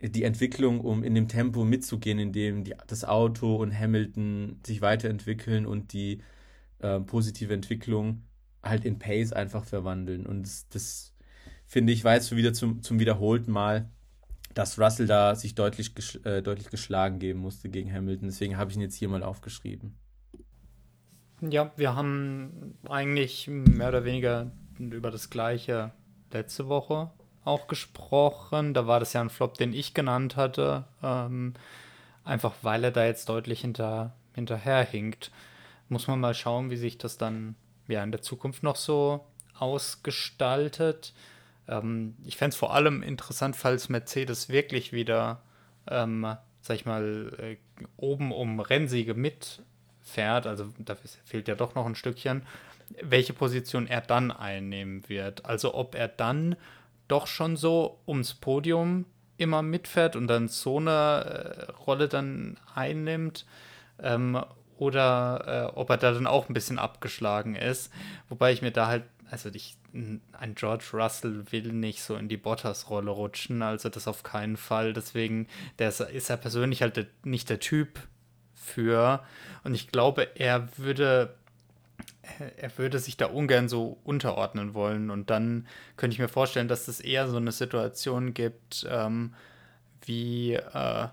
die Entwicklung, um in dem Tempo mitzugehen, in dem die, das Auto und Hamilton sich weiterentwickeln und die äh, positive Entwicklung halt in Pace einfach verwandeln. Und das, das finde ich, war jetzt wieder zum, zum wiederholten Mal, dass Russell da sich deutlich, äh, deutlich geschlagen geben musste gegen Hamilton. Deswegen habe ich ihn jetzt hier mal aufgeschrieben. Ja, wir haben eigentlich mehr oder weniger über das gleiche letzte Woche auch gesprochen. Da war das ja ein Flop, den ich genannt hatte. Ähm, einfach weil er da jetzt deutlich hinter, hinterherhinkt. Muss man mal schauen, wie sich das dann ja in der Zukunft noch so ausgestaltet. Ähm, ich fände es vor allem interessant, falls Mercedes wirklich wieder, ähm, sag ich mal, äh, oben um Rennsiege mit fährt, also da fehlt ja doch noch ein Stückchen, welche Position er dann einnehmen wird. Also ob er dann doch schon so ums Podium immer mitfährt und dann so eine äh, Rolle dann einnimmt ähm, oder äh, ob er da dann auch ein bisschen abgeschlagen ist. Wobei ich mir da halt, also ich, ein George Russell will nicht so in die Bottas-Rolle rutschen, also das auf keinen Fall. Deswegen der ist, ist er persönlich halt der, nicht der Typ für. Und ich glaube, er würde, er würde sich da ungern so unterordnen wollen. Und dann könnte ich mir vorstellen, dass es eher so eine Situation gibt, ähm, wie, äh,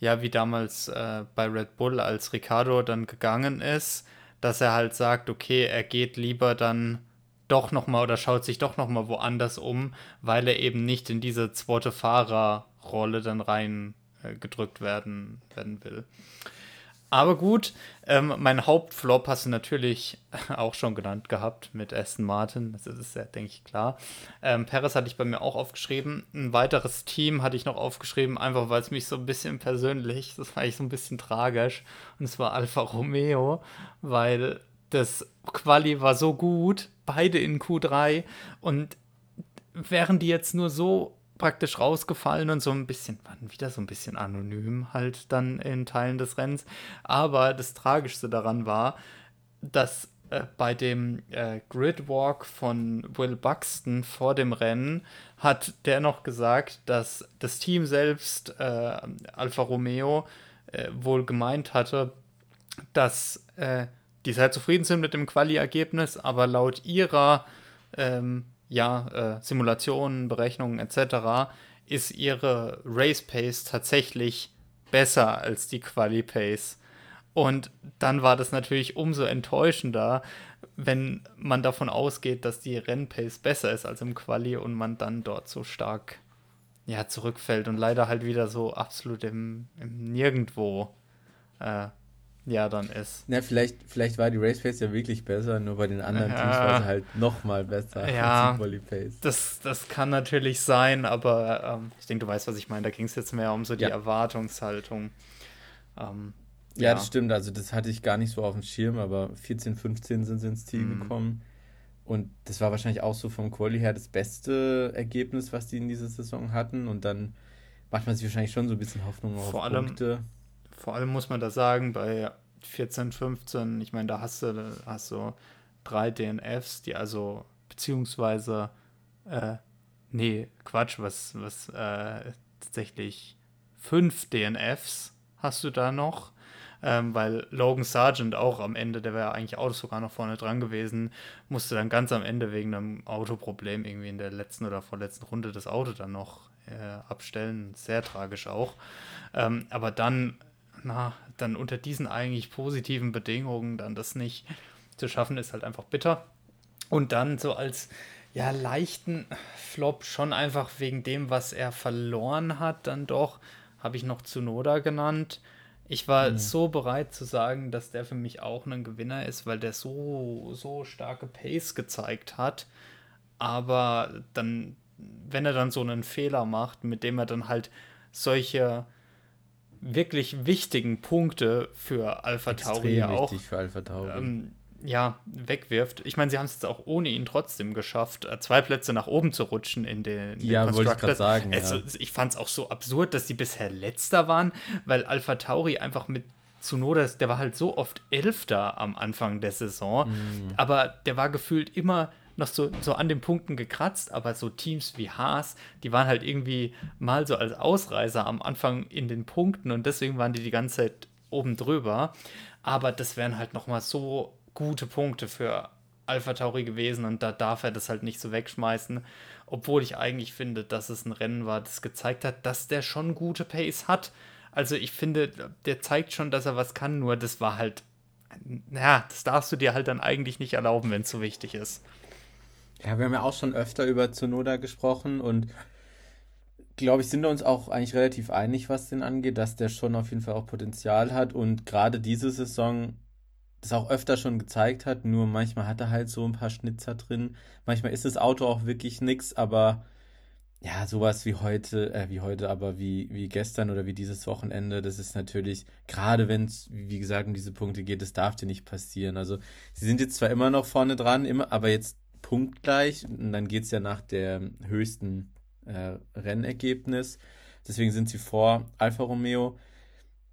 ja, wie damals äh, bei Red Bull, als Ricardo dann gegangen ist, dass er halt sagt, okay, er geht lieber dann doch nochmal oder schaut sich doch nochmal woanders um, weil er eben nicht in diese zweite Fahrerrolle dann rein äh, werden, werden will. Aber gut, ähm, mein Hauptflop hast du natürlich *laughs* auch schon genannt gehabt mit Aston Martin. Das ist ja, denke ich, klar. Ähm, Perez hatte ich bei mir auch aufgeschrieben. Ein weiteres Team hatte ich noch aufgeschrieben, einfach weil es mich so ein bisschen persönlich, das war ich so ein bisschen tragisch. Und es war Alfa Romeo, weil das Quali war so gut, beide in Q3. Und wären die jetzt nur so praktisch rausgefallen und so ein bisschen, waren wieder so ein bisschen anonym halt dann in Teilen des Rennens. Aber das Tragischste daran war, dass äh, bei dem äh, Gridwalk von Will Buxton vor dem Rennen hat der noch gesagt, dass das Team selbst, äh, Alfa Romeo, äh, wohl gemeint hatte, dass äh, die sehr zufrieden sind mit dem Quali-Ergebnis, aber laut ihrer ähm, ja, äh, Simulationen, Berechnungen etc., ist ihre Race Pace tatsächlich besser als die Quali Pace. Und dann war das natürlich umso enttäuschender, wenn man davon ausgeht, dass die Rennpace besser ist als im Quali und man dann dort so stark ja, zurückfällt und leider halt wieder so absolut im, im Nirgendwo äh, ja dann ist. Na, vielleicht, vielleicht war die Race Pace ja wirklich besser, nur bei den anderen ja. Teams war sie halt nochmal besser ja, als die Pace. Das, das kann natürlich sein, aber ähm, ich denke, du weißt, was ich meine. Da ging es jetzt mehr um so die ja. Erwartungshaltung. Ähm, ja, ja, das stimmt. Also, das hatte ich gar nicht so auf dem Schirm, aber 14, 15 sind sie ins Ziel mhm. gekommen. Und das war wahrscheinlich auch so vom Quali her das beste Ergebnis, was die in dieser Saison hatten. Und dann macht man sich wahrscheinlich schon so ein bisschen Hoffnung auf vor allem, Punkte vor allem muss man da sagen, bei 14, 15, ich meine, da hast du, hast du drei DNFs, die also, beziehungsweise, äh, nee, Quatsch, was, was äh, tatsächlich fünf DNFs hast du da noch. Ähm, weil Logan Sargent auch am Ende, der wäre eigentlich auch sogar noch vorne dran gewesen, musste dann ganz am Ende wegen einem Autoproblem irgendwie in der letzten oder vorletzten Runde das Auto dann noch äh, abstellen. Sehr tragisch auch. Ähm, aber dann, na, dann unter diesen eigentlich positiven Bedingungen dann das nicht zu schaffen, ist halt einfach bitter. Und dann so als ja, leichten Flop schon einfach wegen dem, was er verloren hat, dann doch, habe ich noch Tsunoda genannt. Ich war mhm. so bereit zu sagen, dass der für mich auch ein Gewinner ist, weil der so, so starke Pace gezeigt hat. Aber dann, wenn er dann so einen Fehler macht, mit dem er dann halt solche wirklich wichtigen Punkte für Alpha Tauri auch für Alpha Tauri. Ähm, ja, wegwirft. Ich meine, sie haben es jetzt auch ohne ihn trotzdem geschafft, äh, zwei Plätze nach oben zu rutschen in den, in ja, wollte ich gerade sagen. Also, ja. Ich fand es auch so absurd, dass sie bisher letzter waren, weil Alpha Tauri einfach mit Tsunoda, der war halt so oft Elfter am Anfang der Saison, mhm. aber der war gefühlt immer noch so, so an den Punkten gekratzt, aber so Teams wie Haas, die waren halt irgendwie mal so als Ausreißer am Anfang in den Punkten und deswegen waren die die ganze Zeit oben drüber. Aber das wären halt noch mal so gute Punkte für Alpha Tauri gewesen und da darf er das halt nicht so wegschmeißen. Obwohl ich eigentlich finde, dass es ein Rennen war, das gezeigt hat, dass der schon gute Pace hat. Also ich finde, der zeigt schon, dass er was kann, nur das war halt, naja, das darfst du dir halt dann eigentlich nicht erlauben, wenn es so wichtig ist. Ja, wir haben ja auch schon öfter über Zunoda gesprochen und glaube ich, sind wir uns auch eigentlich relativ einig, was den angeht, dass der schon auf jeden Fall auch Potenzial hat und gerade diese Saison das auch öfter schon gezeigt hat, nur manchmal hat er halt so ein paar Schnitzer drin. Manchmal ist das Auto auch wirklich nix, aber ja, sowas wie heute, äh, wie heute, aber wie, wie gestern oder wie dieses Wochenende, das ist natürlich, gerade wenn es, wie gesagt, um diese Punkte geht, das darf dir nicht passieren. Also, sie sind jetzt zwar immer noch vorne dran, immer, aber jetzt punktgleich und dann geht es ja nach dem höchsten äh, Rennergebnis. Deswegen sind sie vor Alfa Romeo.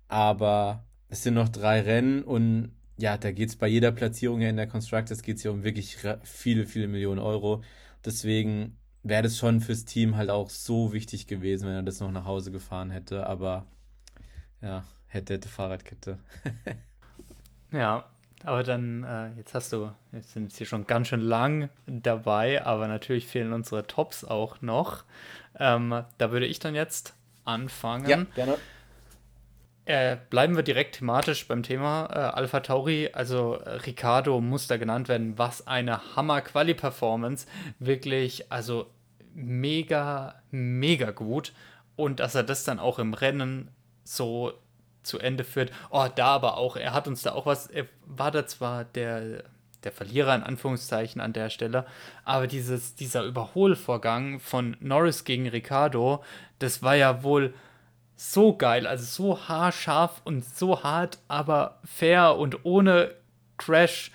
Aber es sind noch drei Rennen und ja, da geht es bei jeder Platzierung in der Constructors geht es ja um wirklich viele, viele Millionen Euro. Deswegen wäre das schon fürs Team halt auch so wichtig gewesen, wenn er das noch nach Hause gefahren hätte. Aber ja, hätte, hätte Fahrradkette. *laughs* ja, aber dann, äh, jetzt hast du, jetzt sind wir hier schon ganz schön lang dabei, aber natürlich fehlen unsere Tops auch noch. Ähm, da würde ich dann jetzt anfangen. Ja, gerne. Äh, bleiben wir direkt thematisch beim Thema äh, Alpha Tauri. Also äh, Ricardo muss da genannt werden. Was eine Hammer-Quali-Performance. Wirklich, also mega, mega gut. Und dass er das dann auch im Rennen so zu Ende führt. Oh, da aber auch, er hat uns da auch was, er war da zwar der, der Verlierer in Anführungszeichen an der Stelle, aber dieses, dieser Überholvorgang von Norris gegen Ricardo, das war ja wohl so geil, also so haarscharf und so hart, aber fair und ohne Crash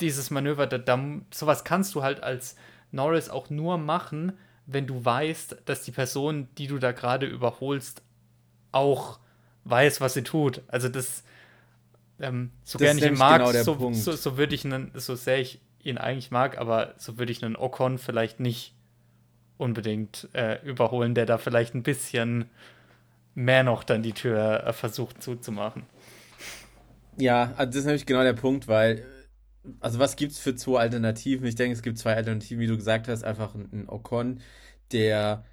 dieses Manöver, da, da, sowas kannst du halt als Norris auch nur machen, wenn du weißt, dass die Person, die du da gerade überholst, auch weiß, was sie tut. Also das, ähm, so gerne ich ihn mag, genau so, so, so würde ich einen, so sehr ich ihn eigentlich mag, aber so würde ich einen Ocon vielleicht nicht unbedingt äh, überholen, der da vielleicht ein bisschen mehr noch dann die Tür äh, versucht zuzumachen. Ja, also das ist nämlich genau der Punkt, weil, also was gibt es für zwei Alternativen? Ich denke, es gibt zwei Alternativen, wie du gesagt hast, einfach ein, ein Ocon, der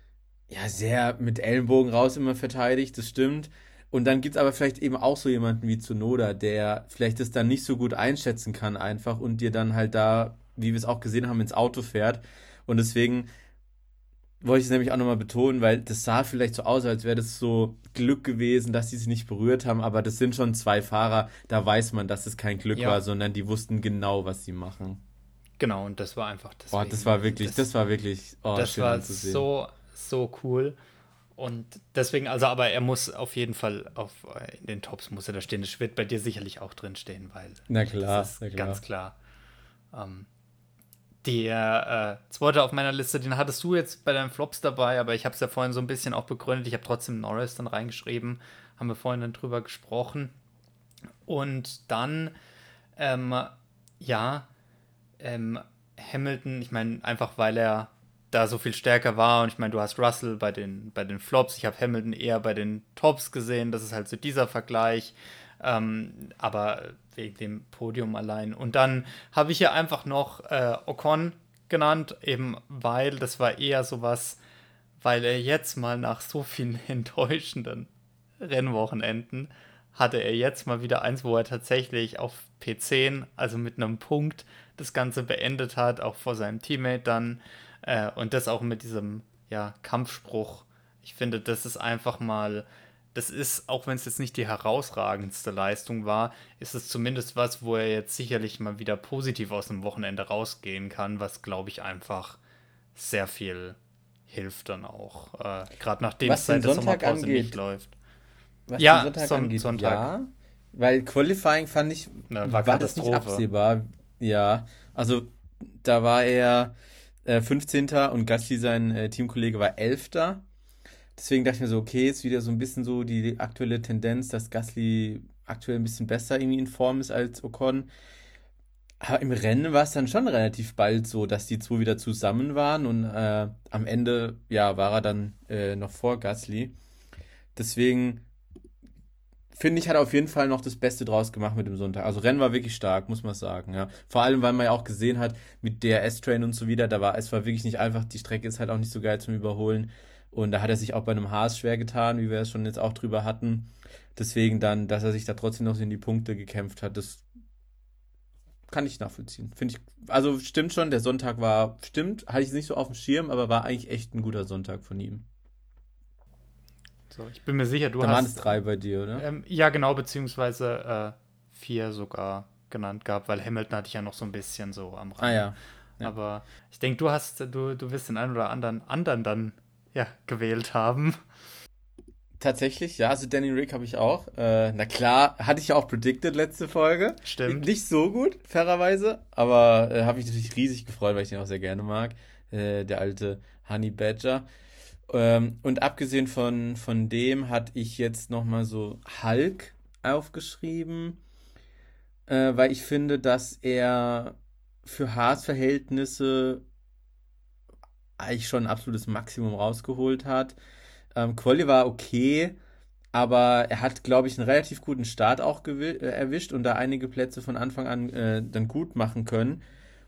ja sehr mit Ellenbogen raus immer verteidigt, das stimmt. Und dann gibt es aber vielleicht eben auch so jemanden wie Zunoda, der vielleicht das dann nicht so gut einschätzen kann einfach und dir dann halt da, wie wir es auch gesehen haben, ins Auto fährt. Und deswegen wollte ich es nämlich auch nochmal betonen, weil das sah vielleicht so aus, als wäre das so Glück gewesen, dass sie sich nicht berührt haben, aber das sind schon zwei Fahrer, da weiß man, dass es kein Glück ja. war, sondern die wussten genau, was sie machen. Genau, und das war einfach das. Oh, das war wirklich, das, das war wirklich, oh, das war so, so cool. Und deswegen, also, aber er muss auf jeden Fall auf äh, in den Tops muss er da stehen. Das wird bei dir sicherlich auch drin stehen, weil na klar, das ist na klar. ganz klar. Ähm, der äh, zweite auf meiner Liste, den hattest du jetzt bei deinen Flops dabei, aber ich habe es ja vorhin so ein bisschen auch begründet. Ich habe trotzdem Norris dann reingeschrieben, haben wir vorhin dann drüber gesprochen. Und dann, ähm, ja, ähm, Hamilton, ich meine, einfach weil er da so viel stärker war. Und ich meine, du hast Russell bei den, bei den Flops, ich habe Hamilton eher bei den Tops gesehen. Das ist halt so dieser Vergleich. Ähm, aber wegen dem Podium allein. Und dann habe ich hier einfach noch äh, Ocon genannt, eben weil das war eher sowas, weil er jetzt mal nach so vielen *laughs* enttäuschenden Rennwochenenden hatte er jetzt mal wieder eins, wo er tatsächlich auf P10, also mit einem Punkt, das Ganze beendet hat, auch vor seinem Teammate dann. Äh, und das auch mit diesem ja, Kampfspruch. Ich finde, das ist einfach mal das ist, auch wenn es jetzt nicht die herausragendste Leistung war, ist es zumindest was, wo er jetzt sicherlich mal wieder positiv aus dem Wochenende rausgehen kann, was glaube ich einfach sehr viel hilft dann auch. Äh, Gerade nachdem was es seit der Sommerpause angeht, nicht läuft. Was ja, Sonntag Son angeht, Sonntag. ja. Weil Qualifying fand ich, Na, war, war das nicht absehbar. Ja, also da war er äh, 15. und Gasly, sein äh, Teamkollege, war 11. Deswegen dachte ich mir so, okay, ist wieder so ein bisschen so die aktuelle Tendenz, dass Gasly aktuell ein bisschen besser irgendwie in Form ist als Ocon. Aber im Rennen war es dann schon relativ bald so, dass die zwei wieder zusammen waren und äh, am Ende, ja, war er dann äh, noch vor Gasly. Deswegen finde ich, hat er auf jeden Fall noch das Beste draus gemacht mit dem Sonntag. Also Rennen war wirklich stark, muss man sagen, ja. Vor allem, weil man ja auch gesehen hat, mit DRS-Train und so wieder, da war, es war wirklich nicht einfach, die Strecke ist halt auch nicht so geil zum Überholen. Und da hat er sich auch bei einem Haas schwer getan, wie wir es schon jetzt auch drüber hatten. Deswegen dann, dass er sich da trotzdem noch in die Punkte gekämpft hat, das kann ich nachvollziehen. Finde ich, also stimmt schon, der Sonntag war, stimmt, hatte ich nicht so auf dem Schirm, aber war eigentlich echt ein guter Sonntag von ihm. So, ich bin mir sicher, du da hast. waren es drei bei dir, oder? Ähm, ja, genau, beziehungsweise äh, vier sogar genannt gehabt, weil Hamilton hatte ich ja noch so ein bisschen so am Rand. Ah ja. ja. Aber ich denke, du hast, du, du wirst den einen oder anderen anderen dann ja, gewählt haben. Tatsächlich, ja, also Danny Rick habe ich auch. Äh, na klar, hatte ich ja auch predicted letzte Folge. Stimmt. Nicht so gut, fairerweise, aber äh, habe ich natürlich riesig gefreut, weil ich den auch sehr gerne mag. Äh, der alte Honey Badger. Ähm, und abgesehen von, von dem hatte ich jetzt nochmal so Hulk aufgeschrieben, äh, weil ich finde, dass er für Haas-Verhältnisse eigentlich schon ein absolutes Maximum rausgeholt hat. Ähm, Quali war okay, aber er hat, glaube ich, einen relativ guten Start auch äh, erwischt und da einige Plätze von Anfang an äh, dann gut machen können.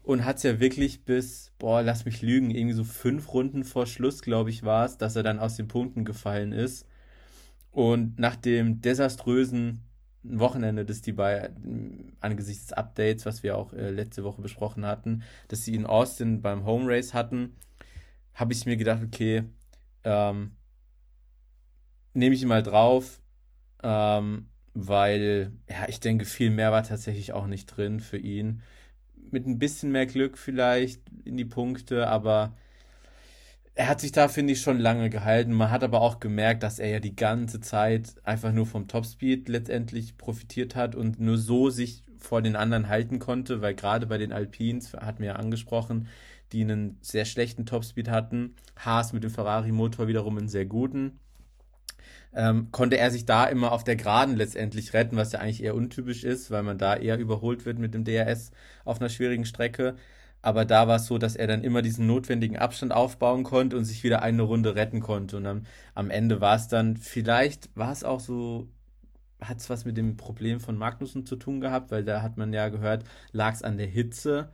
Und hat es ja wirklich bis, boah, lass mich lügen, irgendwie so fünf Runden vor Schluss, glaube ich, war es, dass er dann aus den Punkten gefallen ist. Und nach dem desaströsen Wochenende, das die bei angesichts des Updates, was wir auch äh, letzte Woche besprochen hatten, dass sie in Austin beim Home Race hatten, habe ich mir gedacht, okay, ähm, nehme ich ihn mal drauf, ähm, weil, ja, ich denke, viel mehr war tatsächlich auch nicht drin für ihn. Mit ein bisschen mehr Glück vielleicht in die Punkte, aber er hat sich da, finde ich, schon lange gehalten. Man hat aber auch gemerkt, dass er ja die ganze Zeit einfach nur vom Topspeed letztendlich profitiert hat und nur so sich vor den anderen halten konnte, weil gerade bei den Alpines, hatten wir ja angesprochen, die einen sehr schlechten Topspeed hatten. Haas mit dem Ferrari-Motor wiederum einen sehr guten. Ähm, konnte er sich da immer auf der Geraden letztendlich retten, was ja eigentlich eher untypisch ist, weil man da eher überholt wird mit dem DRS auf einer schwierigen Strecke. Aber da war es so, dass er dann immer diesen notwendigen Abstand aufbauen konnte und sich wieder eine Runde retten konnte. Und am, am Ende war es dann, vielleicht war es auch so, hat es was mit dem Problem von Magnussen zu tun gehabt, weil da hat man ja gehört, lag es an der Hitze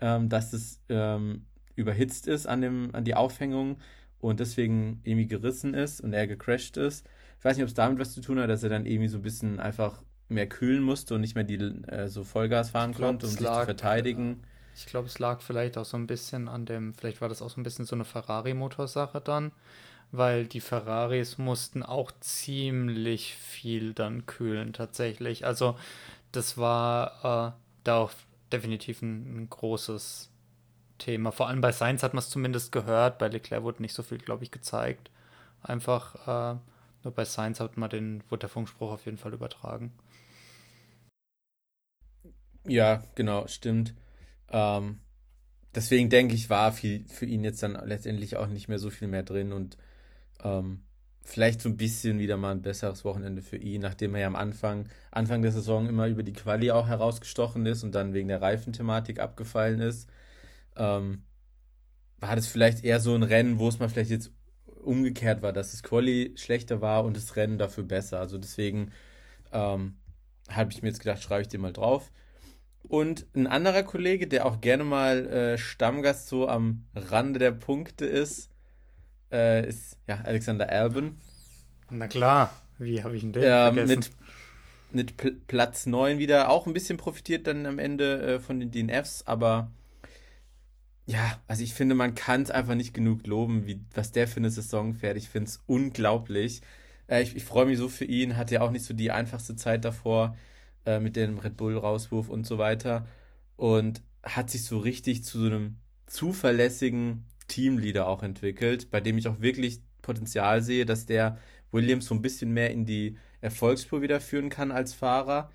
ähm, dass es ähm, überhitzt ist an, dem, an die Aufhängung und deswegen irgendwie gerissen ist und er gecrashed ist. Ich weiß nicht, ob es damit was zu tun hat, dass er dann irgendwie so ein bisschen einfach mehr kühlen musste und nicht mehr die äh, so Vollgas fahren glaub, konnte, um sich lag, zu verteidigen. Ich glaube, es lag vielleicht auch so ein bisschen an dem, vielleicht war das auch so ein bisschen so eine Ferrari-Motorsache dann, weil die Ferraris mussten auch ziemlich viel dann kühlen tatsächlich. Also das war äh, da auch definitiv ein, ein großes Thema. Vor allem bei Science hat man es zumindest gehört, bei Leclerc wurde nicht so viel, glaube ich, gezeigt. Einfach äh, nur bei Science hat man den, wurde der Funkspruch auf jeden Fall übertragen. Ja, genau, stimmt. Ähm, deswegen denke ich, war viel für ihn jetzt dann letztendlich auch nicht mehr so viel mehr drin und ähm, vielleicht so ein bisschen wieder mal ein besseres Wochenende für ihn, nachdem er ja am Anfang, Anfang der Saison immer über die Quali auch herausgestochen ist und dann wegen der Reifenthematik abgefallen ist. Ähm, war das vielleicht eher so ein Rennen, wo es mal vielleicht jetzt umgekehrt war, dass das Quali schlechter war und das Rennen dafür besser. Also deswegen ähm, habe ich mir jetzt gedacht, schreibe ich dir mal drauf. Und ein anderer Kollege, der auch gerne mal äh, Stammgast so am Rande der Punkte ist, äh, ist ja Alexander Albin. Na klar, wie habe ich ihn denn ähm, vergessen? Mit, mit Platz 9 wieder auch ein bisschen profitiert dann am Ende äh, von den DNFs, aber ja, also ich finde, man kann es einfach nicht genug loben, wie, was der für eine Saison fährt. Ich finde es unglaublich. Äh, ich, ich freue mich so für ihn, hat ja auch nicht so die einfachste Zeit davor äh, mit dem Red Bull-Rauswurf und so weiter. Und hat sich so richtig zu so einem zuverlässigen Teamleader auch entwickelt, bei dem ich auch wirklich Potenzial sehe, dass der Williams so ein bisschen mehr in die Erfolgsspur wieder führen kann als Fahrer.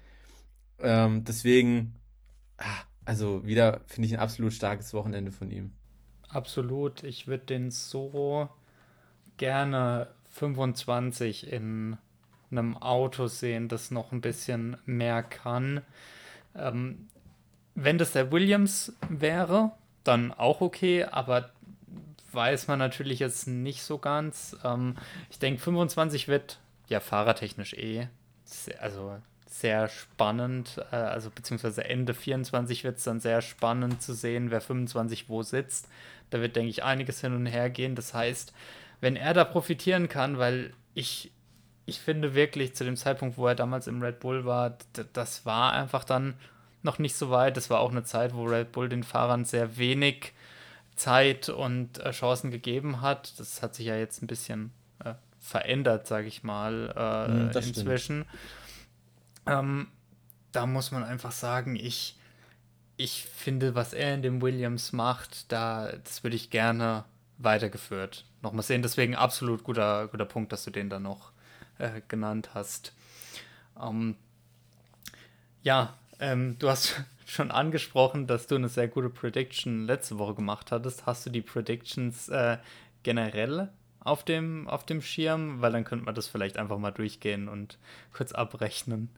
Ähm, deswegen, ah, also wieder finde ich ein absolut starkes Wochenende von ihm. Absolut. Ich würde den so gerne 25 in einem Auto sehen, das noch ein bisschen mehr kann. Ähm, wenn das der Williams wäre, dann auch okay, aber weiß man natürlich jetzt nicht so ganz. Ähm, ich denke, 25 wird ja fahrertechnisch eh, also sehr spannend, äh, also beziehungsweise Ende 24 wird es dann sehr spannend zu sehen, wer 25 wo sitzt. Da wird, denke ich, einiges hin und her gehen. Das heißt, wenn er da profitieren kann, weil ich, ich finde wirklich zu dem Zeitpunkt, wo er damals im Red Bull war, das war einfach dann noch nicht so weit. Das war auch eine Zeit, wo Red Bull den Fahrern sehr wenig Zeit und äh, Chancen gegeben hat. Das hat sich ja jetzt ein bisschen äh, verändert, sage ich mal, äh, mhm, inzwischen. Ähm, da muss man einfach sagen, ich, ich finde, was er in dem Williams macht, da, das würde ich gerne weitergeführt. Nochmal sehen, deswegen absolut guter, guter Punkt, dass du den da noch äh, genannt hast. Ähm, ja, ähm, du hast *laughs* schon angesprochen, dass du eine sehr gute Prediction letzte Woche gemacht hattest. Hast du die Predictions äh, generell auf dem, auf dem Schirm? Weil dann könnte man das vielleicht einfach mal durchgehen und kurz abrechnen.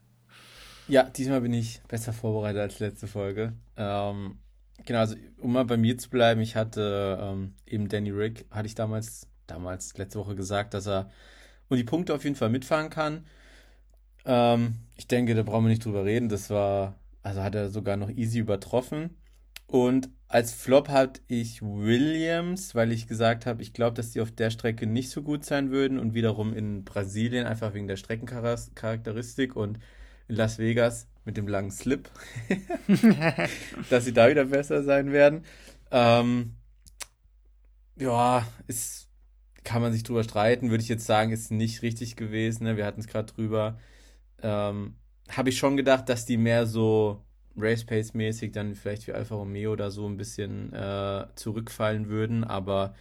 Ja, diesmal bin ich besser vorbereitet als letzte Folge. Ähm, genau, also um mal bei mir zu bleiben, ich hatte ähm, eben Danny Rick, hatte ich damals, damals letzte Woche gesagt, dass er um die Punkte auf jeden Fall mitfahren kann. Ähm, ich denke, da brauchen wir nicht drüber reden. Das war, also hat er sogar noch easy übertroffen. Und als Flop hatte ich Williams, weil ich gesagt habe, ich glaube, dass die auf der Strecke nicht so gut sein würden und wiederum in Brasilien einfach wegen der Streckencharakteristik und in Las Vegas mit dem langen Slip, *laughs* *laughs* dass sie da wieder besser sein werden. Ähm, ja, ist, kann man sich drüber streiten, würde ich jetzt sagen, ist nicht richtig gewesen. Ne? Wir hatten es gerade drüber. Ähm, Habe ich schon gedacht, dass die mehr so Race Pace mäßig dann vielleicht wie Alfa Romeo oder so ein bisschen äh, zurückfallen würden, aber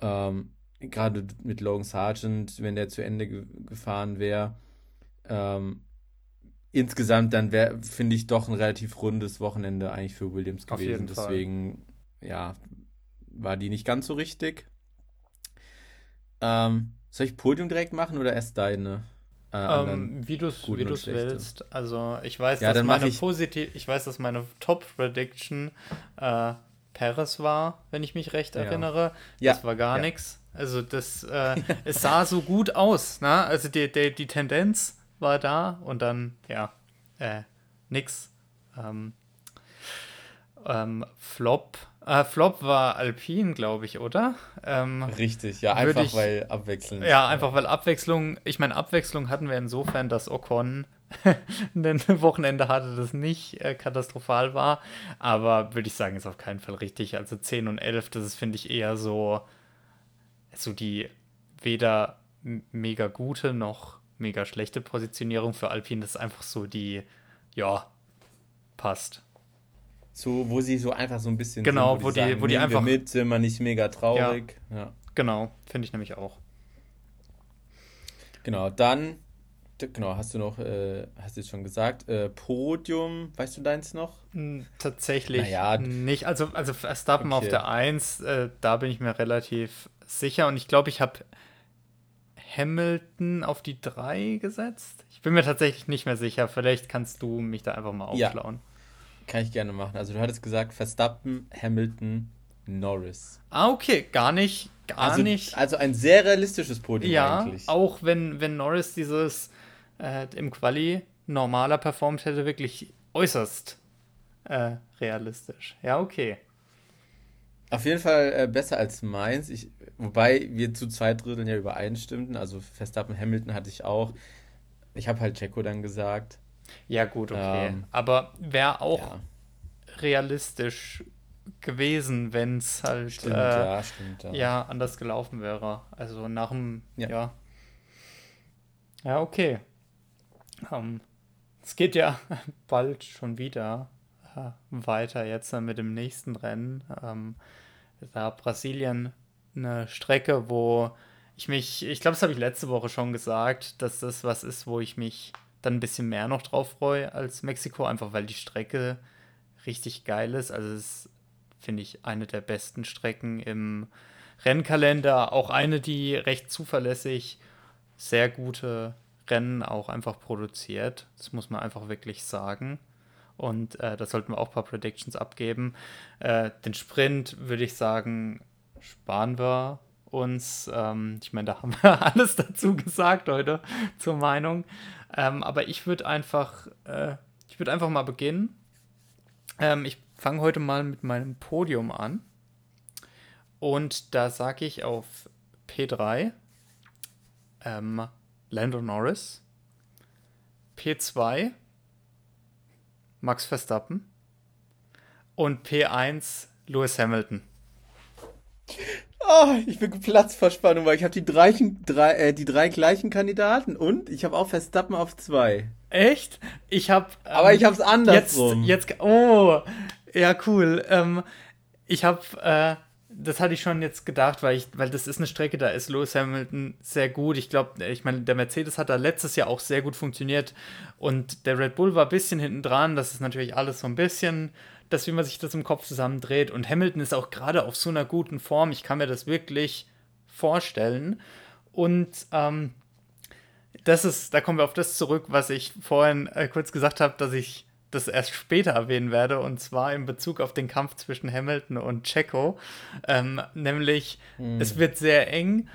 ähm, gerade mit Logan Sargent, wenn der zu Ende ge gefahren wäre, ähm, insgesamt dann wäre, finde ich, doch ein relativ rundes Wochenende eigentlich für Williams gewesen. Deswegen, ja, war die nicht ganz so richtig. Ähm, soll ich Podium direkt machen oder erst deine? Äh, ähm, wie du es willst. Also ich weiß, ja, dass meine ich... positiv, ich weiß, dass meine Top-Prediction äh, Paris war, wenn ich mich recht erinnere. Ja. Das war gar ja. nichts. Also das, äh, *laughs* es sah so gut aus, ne? Also die, die, die Tendenz war da und dann, ja, äh, nix. Ähm, ähm, Flop. Äh, Flop war Alpin, glaube ich, oder? Ähm, Richtig, ja, einfach ich, weil Abwechslung. Ja, einfach weil Abwechslung, ich meine, Abwechslung hatten wir insofern, dass Ocon *laughs* ein Wochenende hatte, das nicht äh, katastrophal war. Aber würde ich sagen, ist auf keinen Fall richtig. Also 10 und 11, das ist, finde ich, eher so, so die weder mega gute noch mega schlechte Positionierung für Alpine. Das ist einfach so die, ja, passt. So, wo sie so einfach so ein bisschen genau, sind, wo, wo, die, sagen, wo die einfach mit, sind wir nicht mega traurig. Ja, ja. Genau, finde ich nämlich auch. Genau, dann, genau, hast du noch, äh, hast du jetzt schon gesagt, äh, Podium, weißt du deins noch? Tatsächlich naja, nicht. Also, also Verstappen okay. auf der 1, äh, da bin ich mir relativ sicher und ich glaube, ich habe Hamilton auf die 3 gesetzt? Ich bin mir tatsächlich nicht mehr sicher. Vielleicht kannst du mich da einfach mal aufschlauen. Ja, kann ich gerne machen. Also du hattest gesagt Verstappen, Hamilton Norris. Ah, okay, gar nicht, gar also, nicht. Also ein sehr realistisches Podium ja, eigentlich. auch wenn, wenn Norris dieses äh, im Quali normaler performt hätte, wirklich äußerst äh, realistisch. Ja, okay. Auf jeden Fall äh, besser als meins. Ich, wobei wir zu zwei Dritteln ja übereinstimmten. Also Verstappen, Hamilton hatte ich auch. Ich habe halt Checo dann gesagt. Ja, gut, okay. Ähm, Aber wäre auch ja. realistisch gewesen, wenn es halt stimmt, äh, ja, stimmt, ja. ja, anders gelaufen wäre. Also nach dem, ja. Ja, ja okay. Um, es geht ja *laughs* bald schon wieder äh, weiter jetzt mit dem nächsten Rennen. Ähm, da Brasilien eine Strecke, wo ich mich, ich glaube, das habe ich letzte Woche schon gesagt, dass das was ist, wo ich mich dann ein bisschen mehr noch drauf freue als Mexiko, einfach weil die Strecke richtig geil ist. Also es ist, finde ich, eine der besten Strecken im Rennkalender, auch eine, die recht zuverlässig sehr gute Rennen auch einfach produziert. Das muss man einfach wirklich sagen. Und äh, da sollten wir auch ein paar Predictions abgeben. Äh, den Sprint würde ich sagen, sparen wir uns. Ähm, ich meine, da haben wir *laughs* alles dazu gesagt heute zur Meinung. Ähm, aber ich würde einfach, äh, ich würde einfach mal beginnen. Ähm, ich fange heute mal mit meinem Podium an. Und da sage ich auf P3 ähm, Lando Norris. P2 Max Verstappen. Und P1 Lewis Hamilton. Oh, ich bin geplatzt vor Spannung, weil ich habe die, drei, äh, die drei gleichen Kandidaten und ich habe auch Verstappen auf zwei. Echt? Ich habe. Ähm, Aber ich habe es andersrum. Jetzt, jetzt, oh, ja cool. Ähm, ich habe äh, das hatte ich schon jetzt gedacht, weil ich, weil das ist eine Strecke, da ist Lewis Hamilton sehr gut. Ich glaube, ich meine, der Mercedes hat da letztes Jahr auch sehr gut funktioniert und der Red Bull war ein bisschen hinten dran. Das ist natürlich alles so ein bisschen, das, wie man sich das im Kopf zusammendreht. Und Hamilton ist auch gerade auf so einer guten Form. Ich kann mir das wirklich vorstellen. Und ähm, das ist, da kommen wir auf das zurück, was ich vorhin äh, kurz gesagt habe, dass ich das erst später erwähnen werde, und zwar in Bezug auf den Kampf zwischen Hamilton und Checo. Ähm, nämlich, mhm. es wird sehr eng,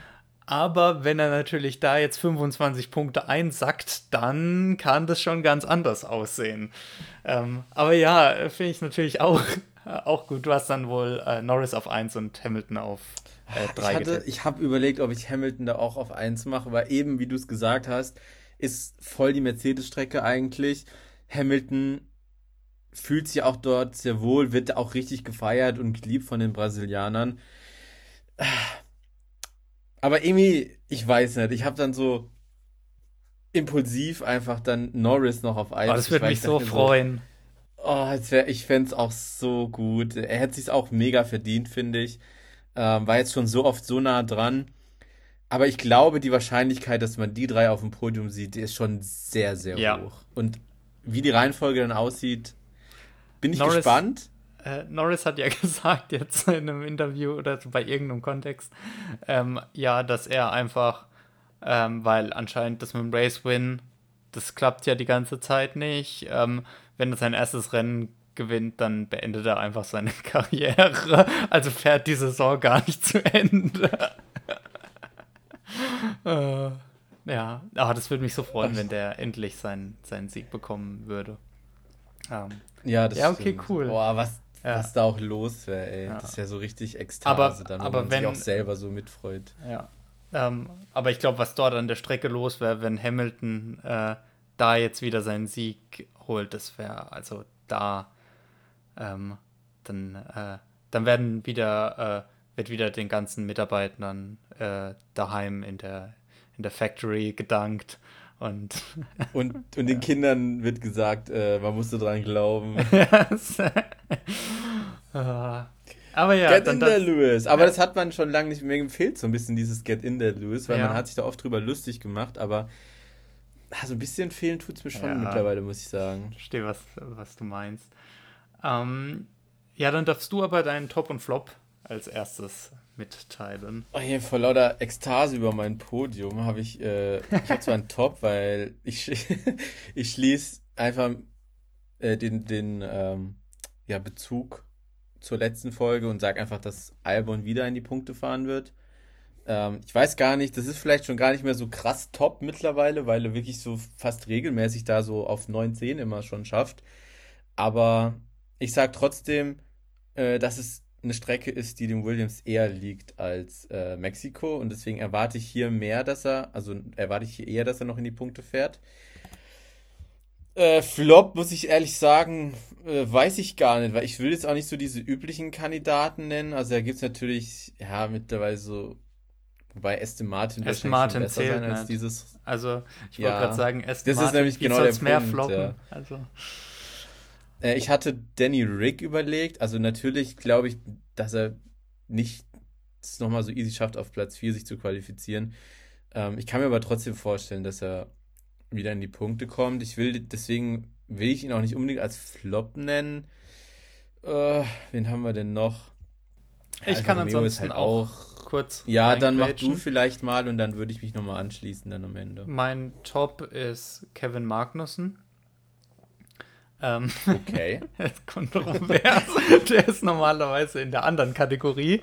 aber wenn er natürlich da jetzt 25 Punkte einsackt, dann kann das schon ganz anders aussehen. Ähm, aber ja, finde ich natürlich auch, *laughs* auch gut. Du hast dann wohl äh, Norris auf 1 und Hamilton auf 3 äh, Ich, ich habe überlegt, ob ich Hamilton da auch auf 1 mache, weil eben, wie du es gesagt hast, ist voll die Mercedes-Strecke eigentlich. Hamilton fühlt sich auch dort sehr wohl, wird auch richtig gefeiert und geliebt von den Brasilianern. Aber irgendwie, ich weiß nicht, ich habe dann so impulsiv einfach dann Norris noch auf eins. Oh, das würde mich so freuen. So, oh, wär, ich fände es auch so gut. Er hätte sich auch mega verdient, finde ich. Ähm, war jetzt schon so oft so nah dran. Aber ich glaube, die Wahrscheinlichkeit, dass man die drei auf dem Podium sieht, die ist schon sehr, sehr ja. hoch. Und wie die Reihenfolge dann aussieht, bin ich Norris, gespannt. Äh, Norris hat ja *laughs* gesagt jetzt in einem Interview oder bei irgendeinem Kontext, ähm, ja, dass er einfach, ähm, weil anscheinend das mit dem Race Win, das klappt ja die ganze Zeit nicht. Ähm, wenn er sein erstes Rennen gewinnt, dann beendet er einfach seine *laughs* Karriere. Also fährt die Saison gar nicht zu Ende. *laughs* äh, ja, aber das würde mich so freuen, wenn der endlich seinen, seinen Sieg bekommen würde. Um, ähm, ja, das Ja, okay, stimmt. cool. Boah, was, ja. was da auch los wäre, ey. Ja. Das ist ja so richtig Ekstase aber, dann, aber man wenn, sich auch selber so mitfreut. Ja. Ähm, aber ich glaube, was dort an der Strecke los wäre, wenn Hamilton äh, da jetzt wieder seinen Sieg holt, das wäre also da ähm, dann, äh, dann werden wieder äh, wird wieder den ganzen Mitarbeitern äh, daheim in der in der Factory gedankt und, *laughs* und, und den Kindern wird gesagt, äh, man musste dran glauben. *laughs* *laughs* Aber ja, Get in there, Lewis. Aber ja. das hat man schon lange nicht mehr gefehlt, so ein bisschen dieses Get in there, Lewis, weil ja. man hat sich da oft drüber lustig gemacht, aber so ein bisschen fehlen tut es mir schon ja. mittlerweile, muss ich sagen. Ich verstehe, was, was du meinst. Ähm, ja, dann darfst du aber deinen Top und Flop als erstes mitteilen. Oh, hier vor lauter Ekstase über mein Podium habe ich, äh, ich habe zwar einen Top, weil ich, *laughs* ich schließe einfach äh, den, den ähm, ja, Bezug zur letzten Folge und sage einfach, dass Albon wieder in die Punkte fahren wird. Ähm, ich weiß gar nicht, das ist vielleicht schon gar nicht mehr so krass top mittlerweile, weil er wirklich so fast regelmäßig da so auf 9, 10 immer schon schafft. Aber ich sage trotzdem, äh, dass es eine Strecke ist, die dem Williams eher liegt als äh, Mexiko und deswegen erwarte ich hier mehr, dass er, also erwarte ich hier eher, dass er noch in die Punkte fährt. Äh, Flop, muss ich ehrlich sagen, äh, weiß ich gar nicht, weil ich will jetzt auch nicht so diese üblichen Kandidaten nennen. Also da gibt es natürlich, ja, mittlerweile so, wobei Aston Martin Aston Martin besser zählt sein als nicht. dieses. Also ich wollte ja, gerade sagen, Aston das Martin, ist nämlich genau der mehr Punkt, floppen. Ja. Also. Äh, ich hatte Danny Rick überlegt. Also natürlich glaube ich, dass er nicht es nochmal so easy schafft, auf Platz 4 sich zu qualifizieren. Ähm, ich kann mir aber trotzdem vorstellen, dass er wieder in die Punkte kommt. Ich will, deswegen will ich ihn auch nicht unbedingt als Flop nennen. Äh, wen haben wir denn noch? Ich Alfa kann Romeo ansonsten halt auch, auch kurz. Ja, dann mach du vielleicht mal und dann würde ich mich nochmal anschließen dann am Ende. Mein Top ist Kevin Magnussen. Ähm, okay. *laughs* kontrovers. der ist normalerweise in der anderen Kategorie.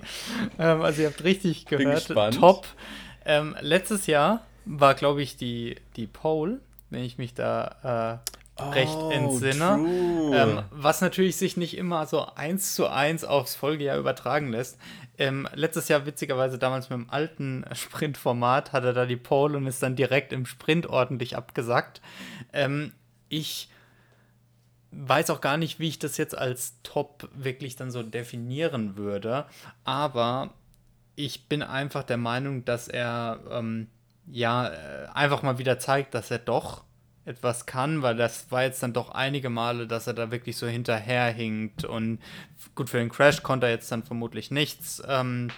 Ähm, also ihr habt richtig gehört. Top. Ähm, letztes Jahr war, glaube ich, die, die Pole, wenn ich mich da äh, recht oh, entsinne. Ähm, was natürlich sich nicht immer so eins zu eins aufs Folgejahr übertragen lässt. Ähm, letztes Jahr, witzigerweise damals mit dem alten Sprintformat, hat er da die Pole und ist dann direkt im Sprint ordentlich abgesackt. Ähm, ich weiß auch gar nicht, wie ich das jetzt als Top wirklich dann so definieren würde. Aber ich bin einfach der Meinung, dass er ähm, ja äh, einfach mal wieder zeigt, dass er doch etwas kann, weil das war jetzt dann doch einige Male, dass er da wirklich so hinterherhinkt und gut für den Crash konnte er jetzt dann vermutlich nichts. Ähm,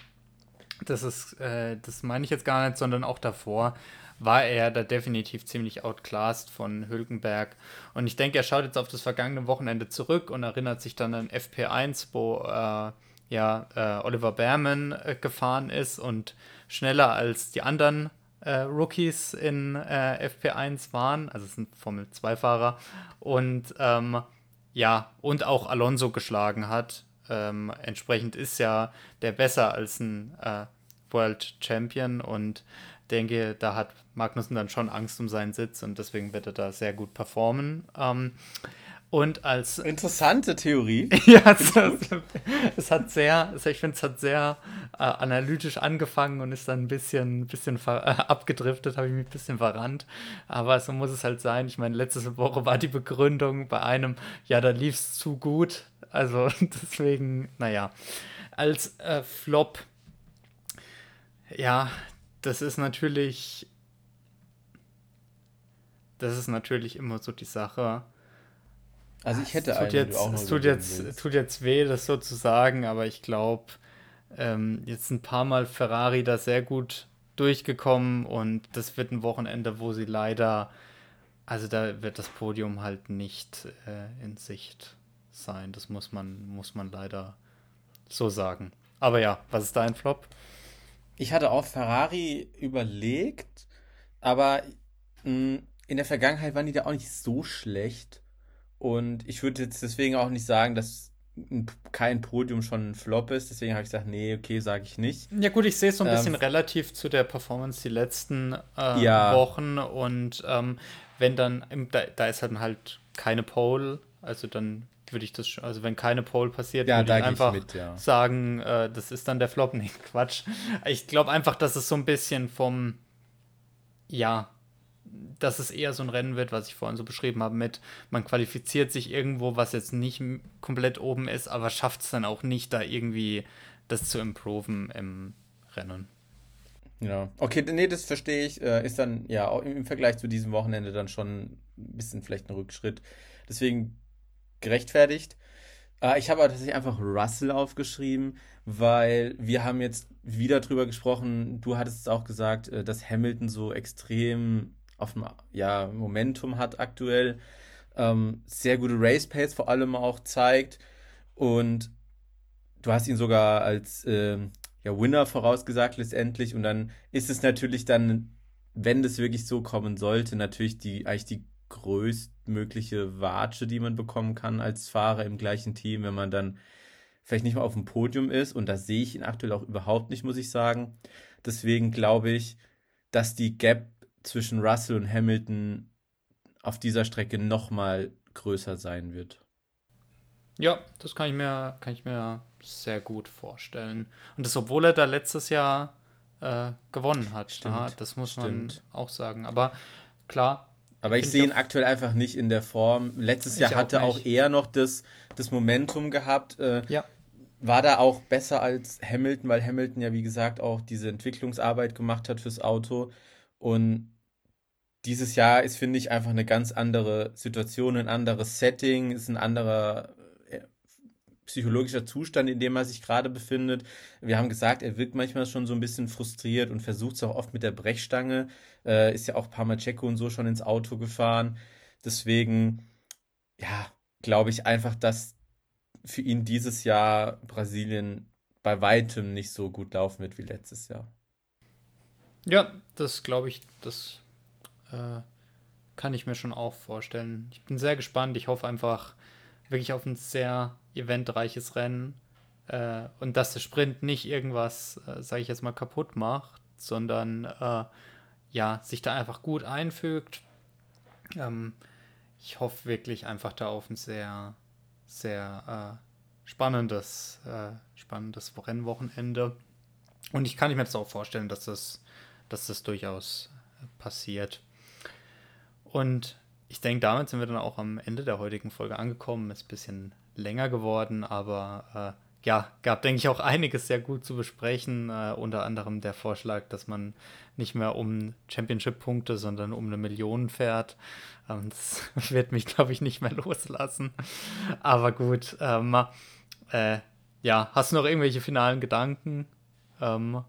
das ist, äh, das meine ich jetzt gar nicht, sondern auch davor war er da definitiv ziemlich outclassed von Hülkenberg. Und ich denke, er schaut jetzt auf das vergangene Wochenende zurück und erinnert sich dann an FP1, wo äh, ja äh, Oliver Behrman äh, gefahren ist und schneller als die anderen äh, Rookies in äh, FP1 waren. Also es sind Formel-2-Fahrer. Und ähm, ja, und auch Alonso geschlagen hat. Ähm, entsprechend ist ja der besser als ein äh, World Champion und denke, da hat Magnussen dann schon Angst um seinen Sitz und deswegen wird er da sehr gut performen. Ähm, und als. Interessante Theorie. *laughs* ja, es, es, hat sehr, ich finde, es hat sehr äh, analytisch angefangen und ist dann ein bisschen, bisschen äh, abgedriftet, habe ich mich ein bisschen verrannt. Aber so muss es halt sein. Ich meine, letzte Woche war die Begründung bei einem, ja, da lief es zu gut. Also *laughs* deswegen, naja. Als äh, Flop, ja, das ist natürlich. Das ist natürlich immer so die Sache. Also ich hätte es tut jetzt, auch es tut jetzt, tut jetzt weh, das so zu sagen, aber ich glaube, ähm, jetzt ein paar Mal Ferrari da sehr gut durchgekommen und das wird ein Wochenende, wo sie leider, also da wird das Podium halt nicht äh, in Sicht sein. Das muss man, muss man leider so sagen. Aber ja, was ist dein Flop? Ich hatte auch Ferrari überlegt, aber mh, mm, in der Vergangenheit waren die da auch nicht so schlecht. Und ich würde jetzt deswegen auch nicht sagen, dass kein Podium schon ein Flop ist. Deswegen habe ich gesagt, nee, okay, sage ich nicht. Ja gut, ich sehe es so ein bisschen ähm, relativ zu der Performance die letzten äh, ja. Wochen. Und ähm, wenn dann, da, da ist halt halt keine Pole, also dann würde ich das, also wenn keine Pole passiert, ja, würde ich einfach mit, ja. sagen, äh, das ist dann der Flop. *laughs* Nee, Quatsch. Ich glaube einfach, dass es so ein bisschen vom, ja, dass es eher so ein Rennen wird, was ich vorhin so beschrieben habe, mit man qualifiziert sich irgendwo, was jetzt nicht komplett oben ist, aber schafft es dann auch nicht, da irgendwie das zu improven im Rennen. Ja, okay, nee, das verstehe ich. Äh, ist dann ja auch im Vergleich zu diesem Wochenende dann schon ein bisschen vielleicht ein Rückschritt. Deswegen gerechtfertigt. Äh, ich habe aber tatsächlich einfach Russell aufgeschrieben, weil wir haben jetzt wieder drüber gesprochen. Du hattest es auch gesagt, äh, dass Hamilton so extrem auf dem ja, Momentum hat aktuell. Ähm, sehr gute Race Pace vor allem auch zeigt. Und du hast ihn sogar als äh, ja, Winner vorausgesagt letztendlich. Und dann ist es natürlich dann, wenn das wirklich so kommen sollte, natürlich die eigentlich die größtmögliche Watsche, die man bekommen kann als Fahrer im gleichen Team, wenn man dann vielleicht nicht mal auf dem Podium ist. Und da sehe ich ihn aktuell auch überhaupt nicht, muss ich sagen. Deswegen glaube ich, dass die Gap zwischen Russell und Hamilton auf dieser Strecke nochmal größer sein wird. Ja, das kann ich mir, kann ich mir sehr gut vorstellen. Und das, obwohl er da letztes Jahr äh, gewonnen hat. Stimmt, ja, das muss man auch sagen. Aber klar. Aber ich sehe ihn aktuell einfach nicht in der Form. Letztes Jahr hatte auch, auch eher noch das, das Momentum gehabt. Äh, ja. War da auch besser als Hamilton, weil Hamilton ja, wie gesagt, auch diese Entwicklungsarbeit gemacht hat fürs Auto. Und dieses Jahr ist, finde ich, einfach eine ganz andere Situation, ein anderes Setting, ist ein anderer psychologischer Zustand, in dem er sich gerade befindet. Wir haben gesagt, er wirkt manchmal schon so ein bisschen frustriert und versucht es auch oft mit der Brechstange. Äh, ist ja auch Parmacheco und so schon ins Auto gefahren. Deswegen, ja, glaube ich einfach, dass für ihn dieses Jahr Brasilien bei weitem nicht so gut laufen wird wie letztes Jahr. Ja, das glaube ich, das äh, kann ich mir schon auch vorstellen. Ich bin sehr gespannt. Ich hoffe einfach wirklich auf ein sehr eventreiches Rennen äh, und dass der Sprint nicht irgendwas, äh, sage ich jetzt mal, kaputt macht, sondern äh, ja, sich da einfach gut einfügt. Ähm, ich hoffe wirklich einfach da auf ein sehr, sehr äh, spannendes, äh, spannendes Rennwochenende. Und ich kann mir das auch vorstellen, dass das, dass das durchaus äh, passiert. Und ich denke, damit sind wir dann auch am Ende der heutigen Folge angekommen. Ist ein bisschen länger geworden, aber äh, ja, gab, denke ich, auch einiges sehr gut zu besprechen. Äh, unter anderem der Vorschlag, dass man nicht mehr um Championship-Punkte, sondern um eine Million fährt. Ähm, das *laughs* wird mich, glaube ich, nicht mehr loslassen. Aber gut, ähm, äh, ja, hast du noch irgendwelche finalen Gedanken? Ähm,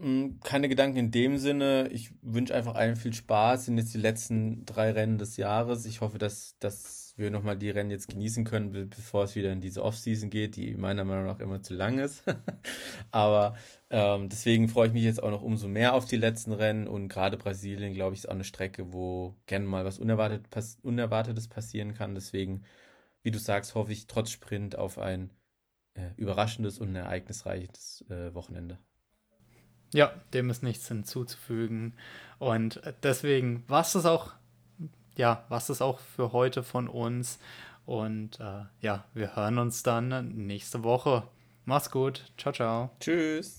hm, keine Gedanken in dem Sinne. Ich wünsche einfach allen viel Spaß. Sind jetzt die letzten drei Rennen des Jahres. Ich hoffe, dass, dass wir nochmal die Rennen jetzt genießen können, bevor es wieder in diese Offseason geht, die meiner Meinung nach immer zu lang ist. *laughs* Aber ähm, deswegen freue ich mich jetzt auch noch umso mehr auf die letzten Rennen. Und gerade Brasilien, glaube ich, ist auch eine Strecke, wo gerne mal was Unerwartet, pass Unerwartetes passieren kann. Deswegen, wie du sagst, hoffe ich trotz Sprint auf ein äh, überraschendes und ereignisreiches äh, Wochenende. Ja, dem ist nichts hinzuzufügen. Und deswegen war es das auch, ja, was es auch für heute von uns. Und äh, ja, wir hören uns dann nächste Woche. Mach's gut. Ciao, ciao. Tschüss.